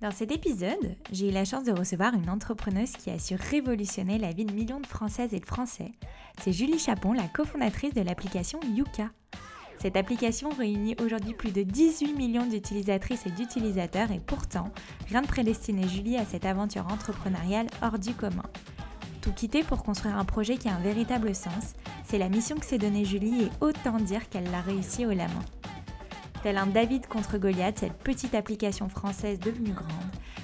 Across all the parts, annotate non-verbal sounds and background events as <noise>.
Dans cet épisode, j'ai eu la chance de recevoir une entrepreneuse qui a su révolutionner la vie de millions de Françaises et de Français. C'est Julie Chapon, la cofondatrice de l'application Yuka. Cette application réunit aujourd'hui plus de 18 millions d'utilisatrices et d'utilisateurs et pourtant, rien ne prédestinait Julie à cette aventure entrepreneuriale hors du commun. Tout quitter pour construire un projet qui a un véritable sens, c'est la mission que s'est donnée Julie et autant dire qu'elle l'a réussi au la main. Tel un David contre Goliath, cette petite application française devenue grande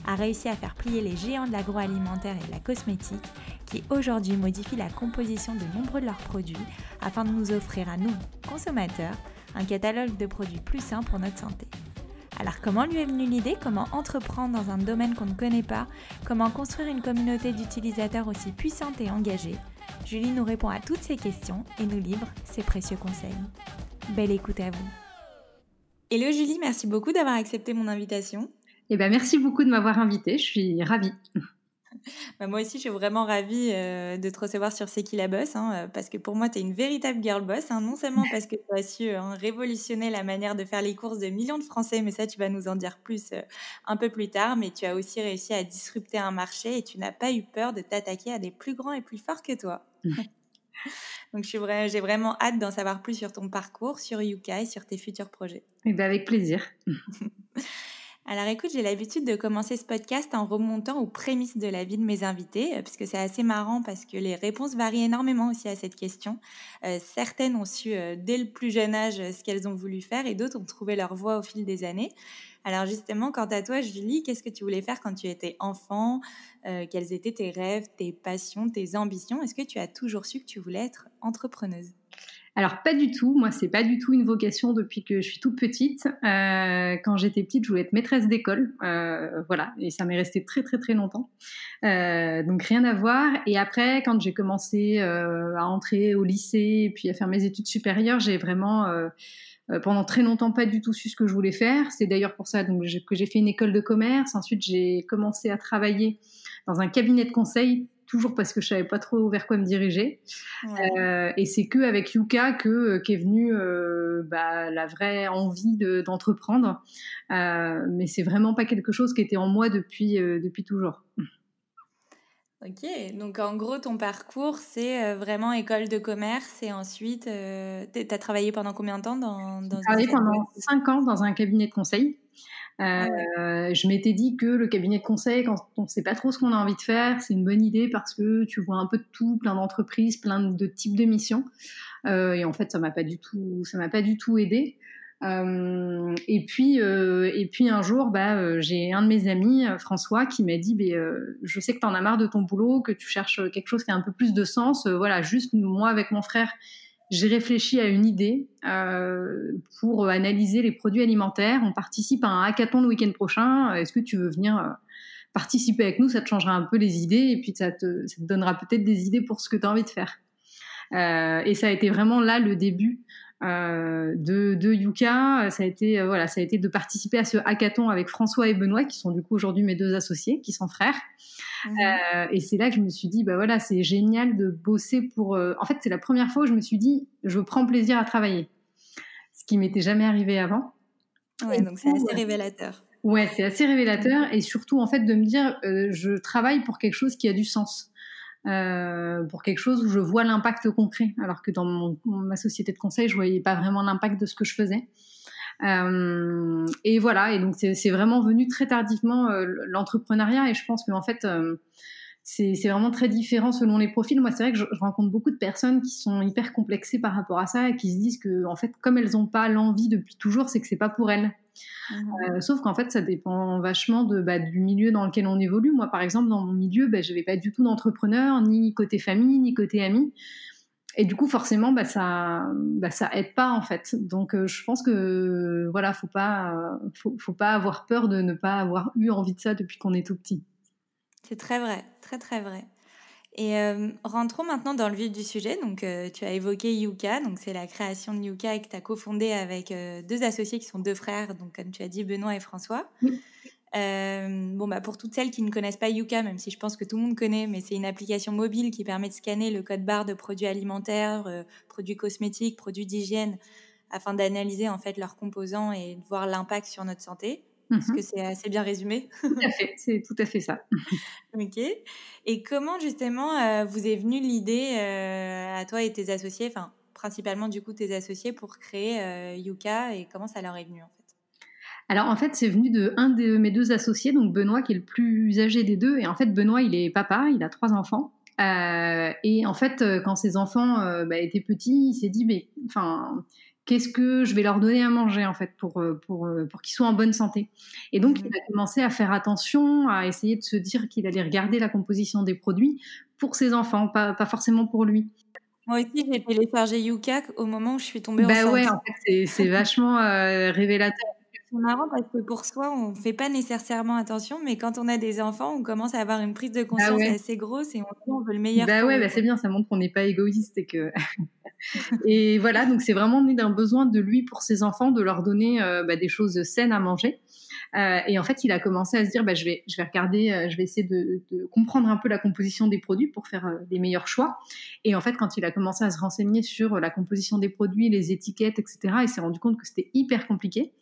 a réussi à faire plier les géants de l'agroalimentaire et de la cosmétique qui aujourd'hui modifient la composition de nombreux de leurs produits afin de nous offrir à nous, consommateurs, un catalogue de produits plus sains pour notre santé. Alors comment lui est venue l'idée? Comment entreprendre dans un domaine qu'on ne connaît pas? Comment construire une communauté d'utilisateurs aussi puissante et engagée? Julie nous répond à toutes ces questions et nous livre ses précieux conseils. Belle écoute à vous Hello Julie, merci beaucoup d'avoir accepté mon invitation. Eh ben, merci beaucoup de m'avoir invitée, je suis ravie. <laughs> Bah, moi aussi, je suis vraiment ravie euh, de te recevoir sur C'est qui la boss, hein, euh, parce que pour moi, tu es une véritable girl boss, hein, non seulement parce que tu as su hein, révolutionner la manière de faire les courses de millions de Français, mais ça, tu vas nous en dire plus euh, un peu plus tard, mais tu as aussi réussi à disrupter un marché et tu n'as pas eu peur de t'attaquer à des plus grands et plus forts que toi. <laughs> <laughs> Donc, j'ai vraiment hâte d'en savoir plus sur ton parcours, sur Yuka et sur tes futurs projets. Eh ben avec plaisir. <laughs> Alors écoute, j'ai l'habitude de commencer ce podcast en remontant aux prémices de la vie de mes invités, euh, puisque c'est assez marrant parce que les réponses varient énormément aussi à cette question. Euh, certaines ont su euh, dès le plus jeune âge ce qu'elles ont voulu faire et d'autres ont trouvé leur voie au fil des années. Alors justement, quant à toi, Julie, qu'est-ce que tu voulais faire quand tu étais enfant? Quels étaient tes rêves, tes passions, tes ambitions? Est-ce que tu as toujours su que tu voulais être entrepreneuse? Alors pas du tout, moi c'est pas du tout une vocation depuis que je suis toute petite. Euh, quand j'étais petite, je voulais être maîtresse d'école, euh, voilà, et ça m'est resté très très très longtemps. Euh, donc rien à voir. Et après, quand j'ai commencé à entrer au lycée et puis à faire mes études supérieures, j'ai vraiment pendant très longtemps pas du tout su ce que je voulais faire. C'est d'ailleurs pour ça donc, que j'ai fait une école de commerce. Ensuite, j'ai commencé à travailler dans un cabinet de conseil toujours parce que je savais pas trop vers quoi me diriger. Euh, et c'est que avec Yuka que euh, qu'est venue euh, bah, la vraie envie d'entreprendre. mais c'est vraiment pas quelque chose qui était en moi depuis depuis toujours. Ok, donc en gros, ton parcours, c'est vraiment école de commerce et ensuite, tu as travaillé pendant combien de temps dans, dans J'ai travaillé pendant 5 ans dans un cabinet de conseil. Euh, je m'étais dit que le cabinet de conseil, quand on ne sait pas trop ce qu'on a envie de faire, c'est une bonne idée parce que tu vois un peu de tout, plein d'entreprises, plein de types de missions. Euh, et en fait, ça m'a pas du tout, ça m'a pas du tout aidé. Euh, et puis, et puis un jour, bah, j'ai un de mes amis, François, qui m'a dit, bah, je sais que tu en as marre de ton boulot, que tu cherches quelque chose qui a un peu plus de sens. voilà, juste moi avec mon frère, j'ai réfléchi à une idée euh, pour analyser les produits alimentaires. On participe à un hackathon le week-end prochain. Est-ce que tu veux venir euh, participer avec nous? Ça te changera un peu les idées et puis ça te, ça te donnera peut-être des idées pour ce que tu as envie de faire. Euh, et ça a été vraiment là le début euh, de, de, Yuka. Ça a été euh, voilà, ça a été de participer à ce hackathon avec François et Benoît, qui sont du coup aujourd'hui mes deux associés, qui sont frères. Mhm. Euh, et c'est là que je me suis dit, bah voilà, c'est génial de bosser pour. En fait, c'est la première fois où je me suis dit, je prends plaisir à travailler, ce qui m'était jamais arrivé avant. Ouais, donc c'est assez révélateur. Ouais, c'est assez révélateur et surtout en fait de me dire, je travaille pour quelque chose qui a du sens. Euh, pour quelque chose où je vois l'impact concret, alors que dans mon, ma société de conseil, je voyais pas vraiment l'impact de ce que je faisais. Euh, et voilà, et donc c'est vraiment venu très tardivement euh, l'entrepreneuriat, et je pense qu'en fait, euh, c'est vraiment très différent selon les profils. Moi, c'est vrai que je, je, rencontre beaucoup de personnes qui sont hyper complexées par rapport à ça et qui se disent que, en fait, comme elles n'ont pas l'envie depuis toujours, c'est que c'est pas pour elles. Euh, sauf qu'en fait, ça dépend vachement de, bah, du milieu dans lequel on évolue. Moi, par exemple, dans mon milieu, bah, je n'avais pas du tout d'entrepreneur, ni côté famille, ni côté amis. et du coup, forcément, bah, ça, bah, ça aide pas en fait. Donc, euh, je pense que voilà, faut pas, faut, faut, pas avoir peur de ne pas avoir eu envie de ça depuis qu'on est tout petit. C'est très vrai, très très vrai. Et euh, rentrons maintenant dans le vif du sujet. Donc, euh, tu as évoqué Yuka, donc c'est la création de Yuka que tu as cofondée avec deux associés qui sont deux frères, donc comme tu as dit, Benoît et François. Euh, bon, bah, pour toutes celles qui ne connaissent pas Yuka, même si je pense que tout le monde connaît, mais c'est une application mobile qui permet de scanner le code barre de produits alimentaires, euh, produits cosmétiques, produits d'hygiène, afin d'analyser en fait leurs composants et de voir l'impact sur notre santé. Est-ce mhm. que c'est assez bien résumé <laughs> Tout à fait, c'est tout à fait ça. ok. Et comment justement euh, vous est venue l'idée à toi et tes associés, enfin principalement du coup tes associés pour créer Yuka et comment ça leur est venu en fait? Alors en fait, c'est venu de un de mes deux associés, donc Benoît qui est le plus âgé des deux. Et en fait, Benoît, il est papa, il a trois enfants. Euh, et en fait, euh, quand ses enfants euh, bah, étaient petits, il s'est dit, mais enfin, qu'est-ce que je vais leur donner à manger en fait pour pour pour qu'ils soient en bonne santé. Et donc, il a commencé à faire attention, à essayer de se dire qu'il allait regarder la composition des produits pour ses enfants, pas pas forcément pour lui. Moi aussi, j'ai téléchargé Yuka au moment où je suis tombée bah enceinte. ouais, en fait, c'est vachement révélateur <laughs> c'est marrant parce que pour soi, on ne fait pas nécessairement attention, mais quand on a des enfants, on commence à avoir une prise de bah conscience assez grosse et on, veut le meilleur. Bah ouais, bah c'est bien, ça montre qu'on n'est pas égoïste et que. <laughs> et voilà, donc c'est vraiment né d'un besoin de lui pour ses enfants de leur donner euh, bah, des choses saines à manger. Euh, et en fait, il a commencé à se dire, bah, je vais, je vais regarder, euh, je vais essayer de, de, comprendre un peu la composition des produits pour faire les meilleurs choix. Et en fait, quand il a commencé à se renseigner sur la composition des produits, les étiquettes, etc., il s'est rendu compte que c'était hyper compliqué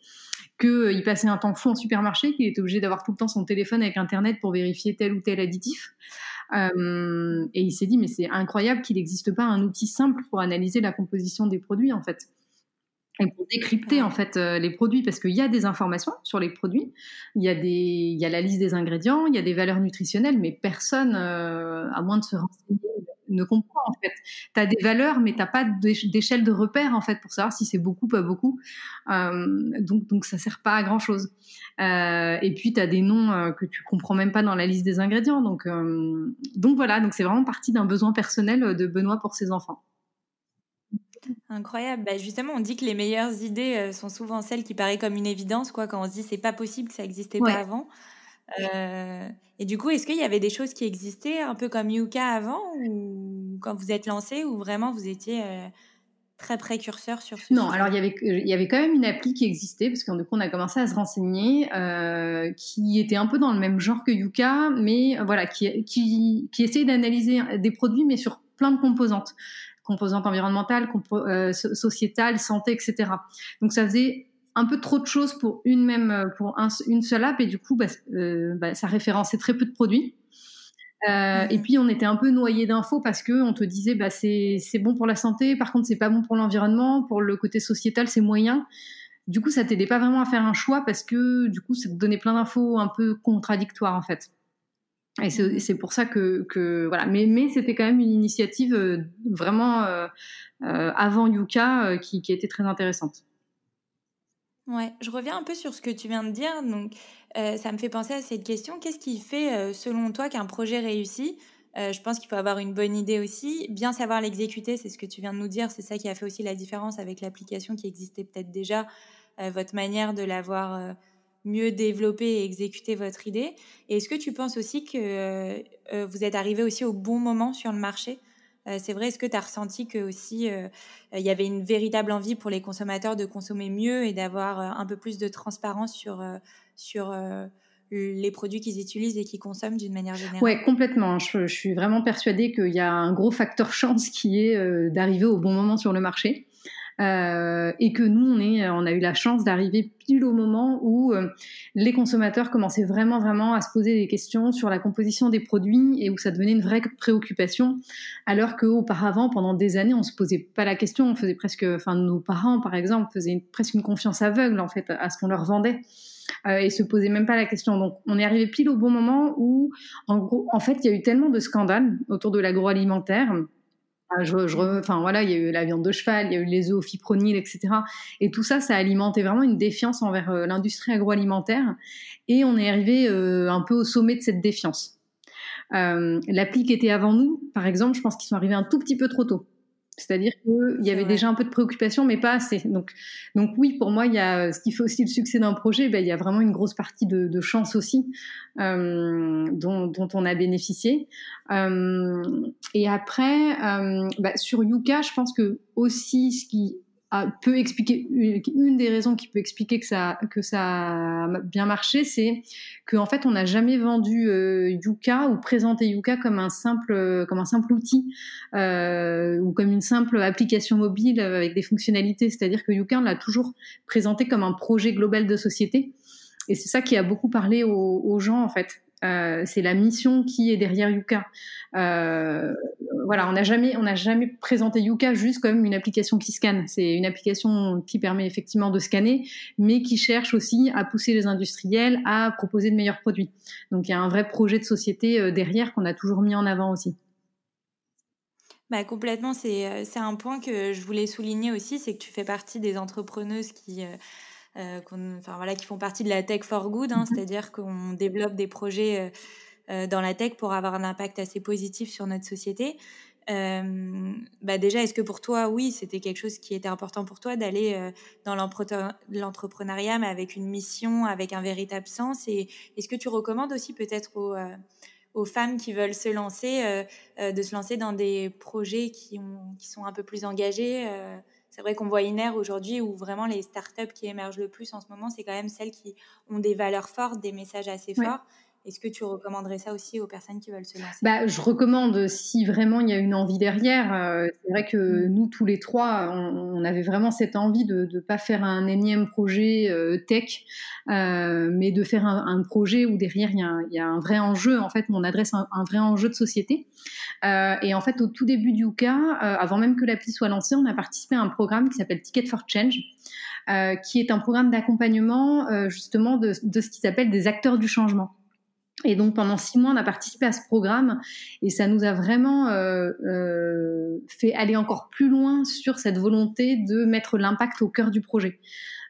qu'il euh, passait un temps fou en supermarché, qu'il était obligé d'avoir tout le temps son téléphone avec Internet pour vérifier tel ou tel additif. Euh, et il s'est dit, mais c'est incroyable qu'il n'existe pas un outil simple pour analyser la composition des produits, en fait. Et pour décrypter, en fait, euh, les produits, parce qu'il y a des informations sur les produits, il y, a des, il y a la liste des ingrédients, il y a des valeurs nutritionnelles, mais personne, à moins de se renseigner ne comprend en fait. Tu as des valeurs, mais tu pas d'échelle de repère en fait pour savoir si c'est beaucoup, pas beaucoup. Euh, donc, donc ça sert pas à grand chose. Euh, et puis tu as des noms euh, que tu comprends même pas dans la liste des ingrédients. Donc, donc voilà, donc c'est vraiment partie d'un besoin personnel de Benoît pour ses enfants. Incroyable. Bah, justement, on dit que les meilleures idées sont souvent celles qui paraissent comme une évidence, quoi, quand on se dit c'est pas possible, que ça n'existait pas avant. Euh, et du coup, est-ce qu'il y avait des choses qui existaient un peu comme Yuka avant ou quand vous êtes lancé ou vraiment vous étiez euh, très précurseur sur ce Non, alors il y, avait, il y avait quand même une appli qui existait parce qu'on on a commencé à se renseigner euh, qui était un peu dans le même genre que Yuka, mais voilà, qui, qui, qui essayait d'analyser des produits mais sur plein de composantes composantes environnementales, sociétales, santé, etc. Donc ça faisait un peu trop de choses pour une même euh, pour une seule app et du coup bah, euh, bah, ça référençait très peu de produits. Euh, et puis on était un peu noyé d'infos parce que on te disait bah c'est bon pour la santé par contre c'est pas bon pour l'environnement pour le côté sociétal c'est moyen. Du coup ça t'aidait pas vraiment à faire un choix parce que du coup ça te donnait plein d'infos un peu contradictoires en fait. Et c'est pour ça que, que voilà. Mais mais c'était quand même une initiative vraiment avant Yuka qui, qui était très intéressante Ouais, je reviens un peu sur ce que tu viens de dire. Donc, euh, ça me fait penser à cette question. Qu'est-ce qui fait, euh, selon toi, qu'un projet réussit? Euh, Je pense qu'il faut avoir une bonne idée aussi, bien savoir l'exécuter, c'est ce que tu viens de nous dire. C'est ça qui a fait aussi la différence avec l'application qui existait peut-être déjà, votre manière de l'avoir mieux développée et exécuter votre idée. Est-ce que tu penses aussi que vous êtes arrivé aussi au bon moment sur le marché? Euh, c'est vrai, est-ce que tu as ressenti que aussi euh, il y avait une véritable envie pour les consommateurs de consommer mieux et d'avoir euh, un peu plus de transparence sur, sur les produits qu'ils utilisent et qu'ils consomment d'une manière générale? Oui, complètement. Je, je, suis vraiment persuadée qu'il y a un gros facteur <laughs> chance qui est d'arriver au bon moment sur le marché. Euh, et que nous, on, est, on a eu la chance d'arriver pile au moment où euh, les consommateurs commençaient vraiment, vraiment à se poser des questions sur la composition des produits et où ça devenait une vraie préoccupation, alors qu'auparavant, pendant des années, on se posait pas la question, on faisait presque, enfin, nos parents, par exemple, faisaient presque une confiance aveugle, en fait, à ce qu'on leur vendait. Euh, et se posaient même pas la question. Donc, on est arrivé pile au bon moment où, en gros, en fait, il y a eu tellement de scandales autour de l'agroalimentaire ah, enfin il y a eu la viande de cheval, il y a eu les œufs au fipronil, etc. Et tout ça, ça a alimenté vraiment une défiance envers euh, l'industrie agroalimentaire. Et on est arrivé euh, un peu au sommet de cette défiance. Euh, L'appli qui était avant nous, par exemple, je pense qu'ils sont arrivés un tout petit peu trop tôt. C'est-à-dire qu'il y avait déjà un peu de préoccupation, mais pas assez. Donc, donc oui, pour moi, il y a ce qui fait aussi le succès d'un projet. Ben, il y a vraiment une grosse partie de, de chance aussi euh, dont, dont, on a bénéficié. Euh, et après, euh, bah, sur Yuka, je pense que aussi ce qui peut expliquer une des raisons qui peut expliquer que ça que ça a bien marché, c'est qu'en en fait on n'a jamais vendu euh, Yuka ou présenté Yuka comme un simple comme un simple outil euh, ou comme une simple application mobile avec des fonctionnalités. C'est-à-dire que Yuka on l'a toujours présenté comme un projet global de société. Et c'est ça qui a beaucoup parlé aux, aux gens en fait. Euh, c'est la mission qui est derrière Yuka. Euh, voilà, on n'a jamais, on n'a jamais présenté Yuka juste comme une application qui scanne. C'est une application qui permet effectivement de scanner, mais qui cherche aussi à pousser les industriels à proposer de meilleurs produits. Donc il y a un vrai projet de société euh, derrière qu'on a toujours mis en avant aussi. Bah, complètement, c'est un point que je voulais souligner aussi, c'est que tu fais partie des entrepreneuses qui enfin, voilà, qui font partie de la tech for good, hein, mmh c'est-à-dire qu'on développe des projets euh, euh, dans la tech pour avoir un impact assez positif sur notre société. bah déjà, est-ce que pour toi, oui, c'était quelque chose qui était important pour toi d'aller dans l'entrepreneuriat, mais avec une mission, avec un véritable sens? Et est-ce que tu recommandes aussi peut-être aux, aux, femmes qui veulent se lancer, de se lancer dans des projets qui, ont, qui sont un peu plus engagés c'est vrai qu'on voit Iner aujourd'hui où vraiment les startups qui émergent le plus en ce moment, c'est quand même celles qui ont des valeurs fortes, des messages assez forts. Est-ce que tu recommanderais ça aussi aux personnes qui veulent se lancer? Bah, Je recommande si vraiment il y a une envie derrière. Euh, c'est vrai que mm. nous, tous les trois, on, avait vraiment cette envie de ne pas faire un énième projet euh, tech, euh, mais de faire un, projet où derrière il y, a, il y, a un vrai enjeu. En fait, on adresse un, vrai enjeu de société. et en fait, au tout début du cas, avant même que l'appli soit lancée, on a participé à un programme qui s'appelle Ticket for Change. qui est un programme d'accompagnement justement de, de ce qui s'appelle des acteurs du changement. Et donc pendant six mois, on a participé à ce programme et ça nous a vraiment euh, euh, fait aller encore plus loin sur cette volonté de mettre l'impact au cœur du projet.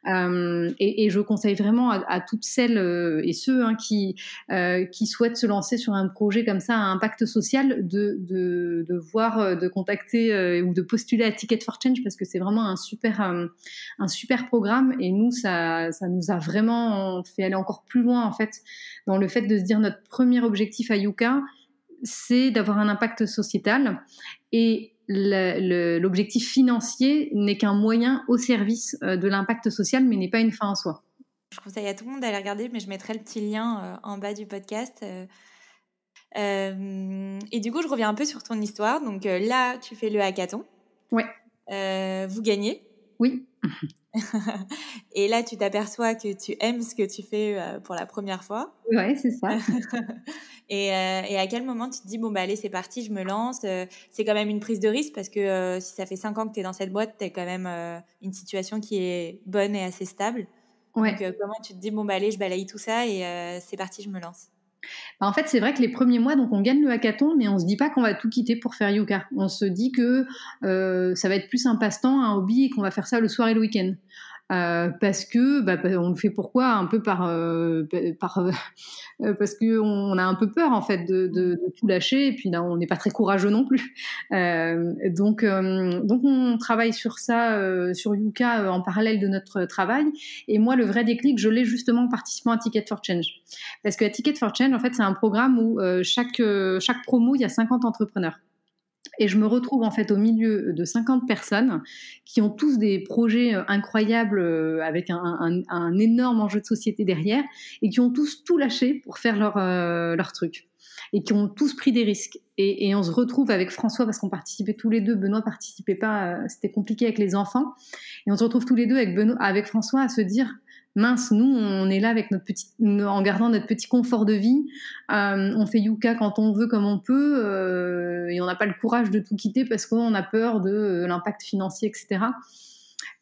Euh, et, et, je conseille vraiment à, à toutes celles euh, et ceux hein, qui, euh, qui souhaitent se lancer sur un projet comme ça à impact social de, de, de voir, de contacter ou de postuler à Ticket for Change parce que c'est vraiment un super, un super programme. Et nous, ça, ça nous a vraiment fait aller encore plus loin en fait dans le fait de se dire notre premier objectif à Yuka, c'est d'avoir un impact sociétal. Et l'objectif financier n'est qu'un moyen au service euh, de l'impact social, mais n'est pas une fin en soi. Je conseille à tout le monde d'aller regarder, mais je mettrai le petit lien euh, en bas du podcast. Euh, et du coup, je reviens un peu sur ton histoire. Donc là, tu fais le hackathon. Ouais. vous gagnez. Oui. <laughs> et là, tu t'aperçois que tu aimes ce que tu fais euh, pour la première fois. Ouais, c'est ça. <laughs> et, euh, et, à quel moment tu te dis, bon, bah allez, c'est parti, je me lance. Euh, c'est quand même une prise de risque parce que si ça fait cinq ans que tu es dans cette boîte, tu as quand même une situation qui est bonne et assez stable. Ouais. Donc, comment tu te dis, bon, bah allez, je balaye tout ça et c'est parti, je me lance? Bah, en fait, c'est vrai que les premiers mois, donc on gagne le hackathon, mais on se dit pas qu'on va tout quitter pour faire yoga. On se dit que euh, ça va être plus un passe-temps, un hobby, et qu'on va faire ça le soir et le week-end. Euh, parce que bah, on le fait pourquoi? Un peu par, euh, par euh, parce que on a un peu peur en fait de, de, de tout lâcher et puis là on n'est pas très courageux non plus. <laughs> Euh, donc donc on travaille sur ça sur Yuka en parallèle de notre travail. Et moi le vrai déclic je l'ai justement en participant à Ticket for Change. Parce que à Ticket for Change en fait c'est un programme où chaque chaque promo il y a 50 entrepreneurs et je me retrouve en fait au milieu de 50 personnes qui ont tous des projets euh, incroyables euh, avec un, énorme enjeu de société derrière et qui ont tous tout lâché pour faire leur, euh, leur truc et qui ont tous pris des risques. Et, on se retrouve avec François parce qu'on participait tous les deux. Benoît participait pas, c'était compliqué avec les enfants. Et on se retrouve tous les deux avec, Benoît, avec François à se dire mince, nous, on est là avec notre petit, en gardant notre petit confort de vie. Euh, on fait Yuka quand on veut, comme on peut, euh, et on n'a pas le courage de tout quitter parce qu'on a peur de euh, l'impact financier, etc.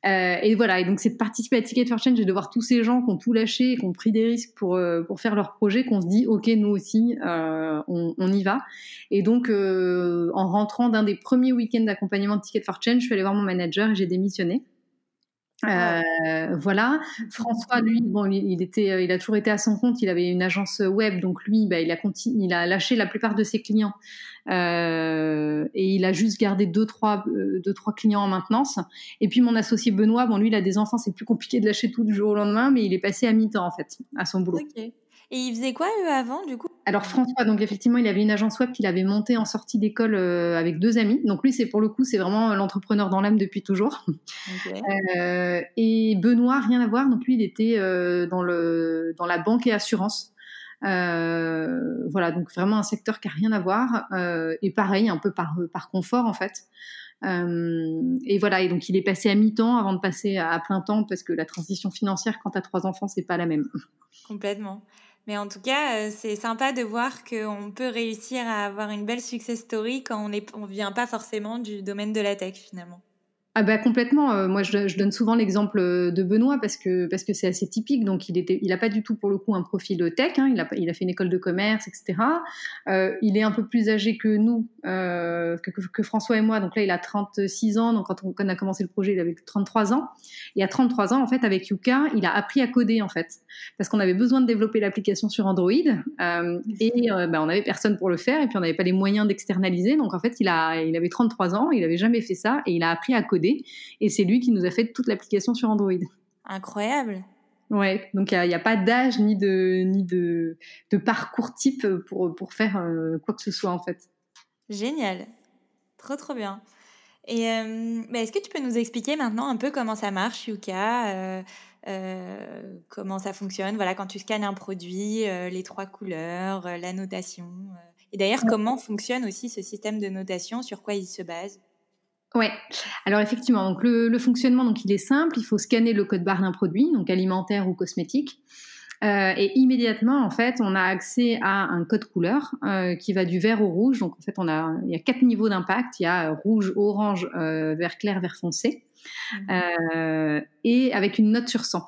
et voilà, et donc c'est de participer à Ticket for Change et de voir tous ces gens qui ont tout lâché, qui ont pris des risques pour, pour faire leur projet, qu'on se dit, ok, nous aussi, on, on, y va. Et donc, en rentrant d'un des premiers week-ends d'accompagnement de Ticket for Change, je suis allée voir mon manager et j'ai démissionné. Euh, voilà. François, lui, bon, il, était, euh, il a toujours été à son compte. Il avait une agence web, donc lui, bah, il a continu, il a lâché la plupart de ses clients euh, et il a juste gardé deux trois, deux trois clients en maintenance. Et puis mon associé Benoît, bon, lui, il a des enfants, c'est plus compliqué de lâcher tout du jour au lendemain, mais il est passé à mi-temps en fait à son boulot. Et il faisait quoi eux avant du coup? Alors François, donc effectivement, il avait une agence web qu'il avait montée en sortie d'école euh, avec deux amis. Donc lui, c'est pour le coup, c'est vraiment l'entrepreneur dans l'âme depuis toujours. Euh, et Benoît, rien à voir. Donc lui, il était euh, dans le dans la banque et assurance. voilà, donc vraiment un secteur qui a rien à voir. et pareil, un peu par par confort en fait. et voilà, et donc il est passé à mi-temps avant de passer à, plein temps parce que la transition financière quand tu as trois enfants, c'est pas la même. Complètement. Mais en tout cas, euh, c'est sympa de voir qu'on peut réussir à avoir une belle success story quand on ne vient pas forcément du domaine de la tech finalement. Ah bah complètement. Euh, moi, je, donne souvent l'exemple euh, de Benoît parce que parce que c'est assez typique. Donc, il était, il a pas du tout pour le coup un profil tech. Hein. Il a il a fait une école de commerce, etc. Euh, il est un peu plus âgé que nous, euh, que, François et moi. Donc là, il a 36 ans. Donc quand on, a commencé le projet, il avait 33 ans. Et à 33 ans, en fait, avec Yuka, il a appris à coder en fait parce qu'on avait besoin de développer l'application sur Android euh, et bah, on avait personne pour le faire et puis on n'avait pas les moyens d'externaliser. Donc en fait, il a il avait 33 ans. Il avait jamais fait ça et il a appris à coder et c'est lui qui nous a fait toute l'application sur Android. Incroyable. Ouais, donc il n'y a, pas d'âge ni de ni de, de, parcours type pour, pour faire euh, quoi que ce soit en fait. Génial, trop trop bien. Et euh, bah, est-ce que tu peux nous expliquer maintenant un peu comment ça marche, Yuka euh, Comment ça fonctionne? Voilà, quand tu scannes un produit, les trois couleurs, la notation. et d'ailleurs, comment fonctionne aussi ce système de notation? Sur quoi il se base? Ouais. Alors effectivement, donc le, fonctionnement, donc il est simple. Il faut scanner le code barre d'un produit, donc alimentaire ou cosmétique. Euh, et immédiatement, en fait, on a accès à un code couleur euh, qui va du vert au rouge. Donc, en fait, on a, il y a quatre niveaux d'impact. Il y a rouge, orange, euh, vert clair, vert foncé, mmh. et avec une note sur 100.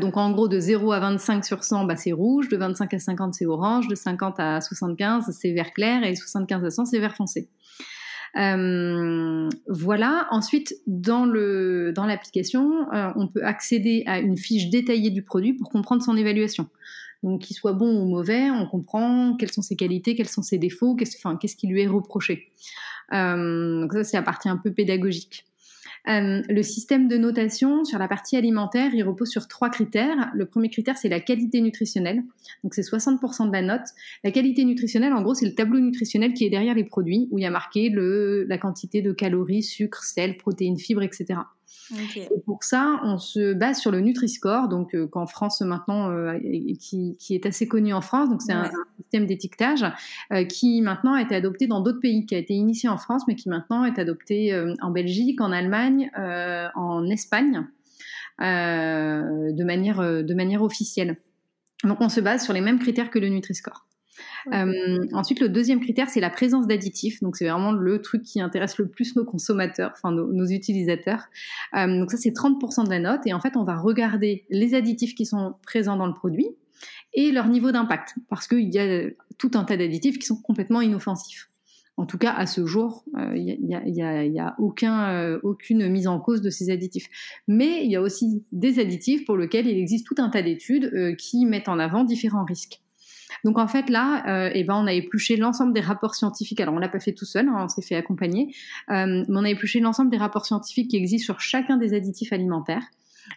donc, en gros, de 0 à 25 sur 100, bah, c'est rouge. De 25 à 50, c'est orange. De 50 à 75, c'est vert clair. Et 75 à 100, c'est vert foncé. Euh, voilà. Ensuite, dans le dans l'application, euh, on peut accéder à une fiche détaillée du produit pour comprendre son évaluation. Donc, qu'il soit bon ou mauvais, on comprend quelles sont ses qualités, quels sont ses défauts, qu'est-ce, enfin, qu'est-ce qui lui est reproché. Euh, donc ça, c'est la partie un peu pédagogique. Euh, le système de notation sur la partie alimentaire, il repose sur trois critères. Le premier critère, c'est la qualité nutritionnelle. Donc, c'est 60% de la note. La qualité nutritionnelle, en gros, c'est le tableau nutritionnel qui est derrière les produits, où il y a marqué la quantité de calories, sucre, sel, protéines, fibres, etc. Et pour ça, on se base sur le Nutri-Score, donc euh, qu'en France maintenant, euh, qui, qui, est assez connu en France. Donc c'est un, système d'étiquetage euh, qui maintenant a été adopté dans d'autres pays, qui a été initié en France, mais qui maintenant est adopté en Belgique, en Allemagne, en Espagne, de manière de manière officielle. Donc on se base sur les mêmes critères que le Nutri-Score. Euh, ensuite, le deuxième critère, c'est la présence d'additifs. Donc, c'est vraiment le truc qui intéresse le plus nos consommateurs, enfin nos, utilisateurs. Euh, donc, ça, c'est 30% de la note. Et en fait, on va regarder les additifs qui sont présents dans le produit et leur niveau d'impact, parce qu'il y a tout un tas d'additifs qui sont complètement inoffensifs. En tout cas, à ce jour, il n'y a, a, a aucun, euh, aucune mise en cause de ces additifs. Mais il y a aussi des additifs pour lesquels il existe tout un tas d'études euh, qui mettent en avant différents risques. Donc en fait là, euh, eh ben on a épluché l'ensemble des rapports scientifiques. Alors on l'a pas fait tout seul, hein, on s'est fait accompagner, euh, mais on a épluché l'ensemble des rapports scientifiques qui existent sur chacun des additifs alimentaires.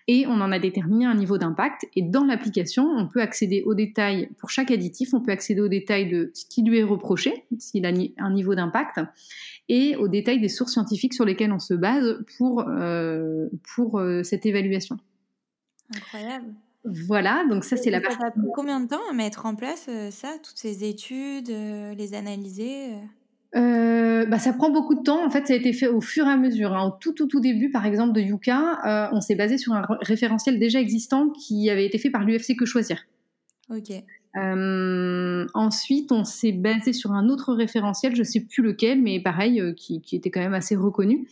Et on en a déterminé un niveau d'impact. Et dans l'application, on peut accéder aux détails pour chaque additif. On peut accéder aux détails de ce qui lui est reproché, s'il a un niveau d'impact, et aux détails des sources scientifiques sur lesquelles on se base pour, euh, pour cette évaluation. Incroyable. Voilà, donc ça c'est la partie. Ça a pris combien de temps à mettre en place euh, ça, toutes ces études, euh, les analyser euh? bah, ça prend beaucoup de temps. En fait, ça a été fait au fur et à mesure. Hein. Au tout, tout, tout début, par exemple, de Yuka, on s'est basé sur un référentiel déjà existant qui avait été fait par l'UFC Que Choisir. Ok. ensuite, on s'est basé sur un autre référentiel, je sais plus lequel, mais pareil, qui, qui, était quand même assez reconnu.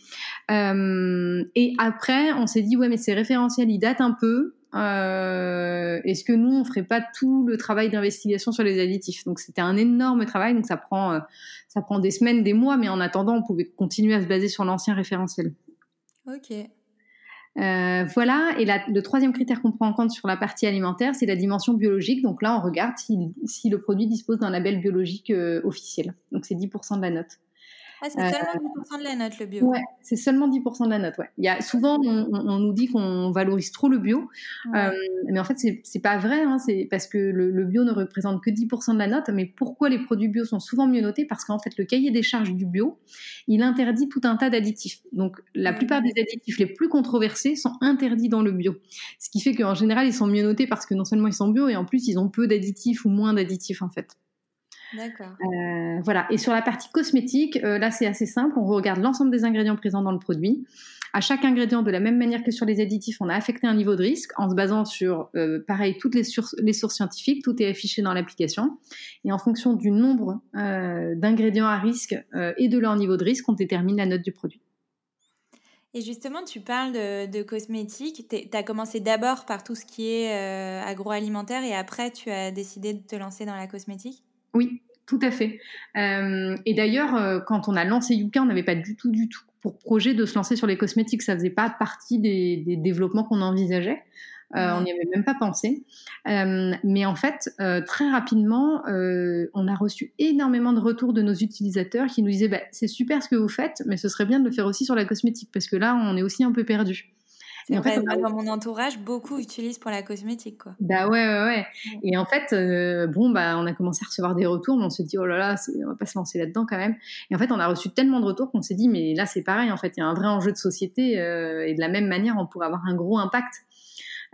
et après, on s'est dit ouais, mais ces référentiels, ils datent un peu. Euh, est-ce que nous on ferait pas tout le travail d'investigation sur les additifs? Donc c'était un énorme travail, donc ça prend euh, ça prend des semaines, des mois, mais en attendant on pouvait continuer à se baser sur l'ancien référentiel. Ok. voilà, et le troisième critère qu'on prend en compte sur la partie alimentaire, c'est la dimension biologique. Donc là, on regarde si, le produit dispose d'un label biologique officiel. Donc c'est 10% de la note. Ah, c'est seulement 10% de la note, le bio. Ouais, c'est seulement 10% de la note, ouais. Il y a, souvent, on, nous dit qu'on valorise trop le bio, euh, mais en fait, c'est pas vrai, hein, c'est parce que le, bio ne représente que 10% de la note, mais pourquoi les produits bio sont souvent mieux notés? Parce qu'en fait, le cahier des charges du bio, il interdit tout un tas d'additifs. Donc, la plupart des additifs les plus controversés sont interdits dans le bio. Ce qui fait qu'en général, ils sont mieux notés parce que non seulement ils sont bio, et en plus, ils ont peu d'additifs ou moins d'additifs, en fait. D'accord. Euh, voilà. Et sur la partie cosmétique, euh, là, c'est assez simple. On regarde l'ensemble des ingrédients présents dans le produit. À chaque ingrédient, de la même manière que sur les additifs, on a affecté un niveau de risque en se basant sur, euh, pareil, toutes les, les, sources scientifiques. Tout est affiché dans l'application. Et en fonction du nombre d'ingrédients à risque et de leur niveau de risque, on détermine la note du produit. Et justement, tu parles de, de cosmétiques. Tu as commencé d'abord par tout ce qui est agroalimentaire et après, tu as décidé de te lancer dans la cosmétique? Oui, tout à fait. Euh, et d'ailleurs, euh, quand on a lancé Yuka, on n'avait pas du tout, du tout pour projet de se lancer sur les cosmétiques. Ça faisait pas partie des, développements qu'on envisageait. Euh, on n'y avait même pas pensé. mais en fait, très rapidement, on a reçu énormément de retours de nos utilisateurs qui nous disaient bah, c'est super ce que vous faites, mais ce serait bien de le faire aussi sur la cosmétique parce que là, on est aussi un peu perdu. Fait, dans mon entourage, beaucoup utilisent pour la cosmétique, quoi. Bah ouais, ouais, ouais. Et en fait, euh, bon, bah, on a commencé à recevoir des retours, mais on s'est dit, oh là là, on va pas se lancer là-dedans quand même. Et en fait, on a reçu tellement de retours qu'on s'est dit, mais là, c'est pareil, en fait, il y a un vrai enjeu de société, euh, et de la même manière, on pourrait avoir un gros impact.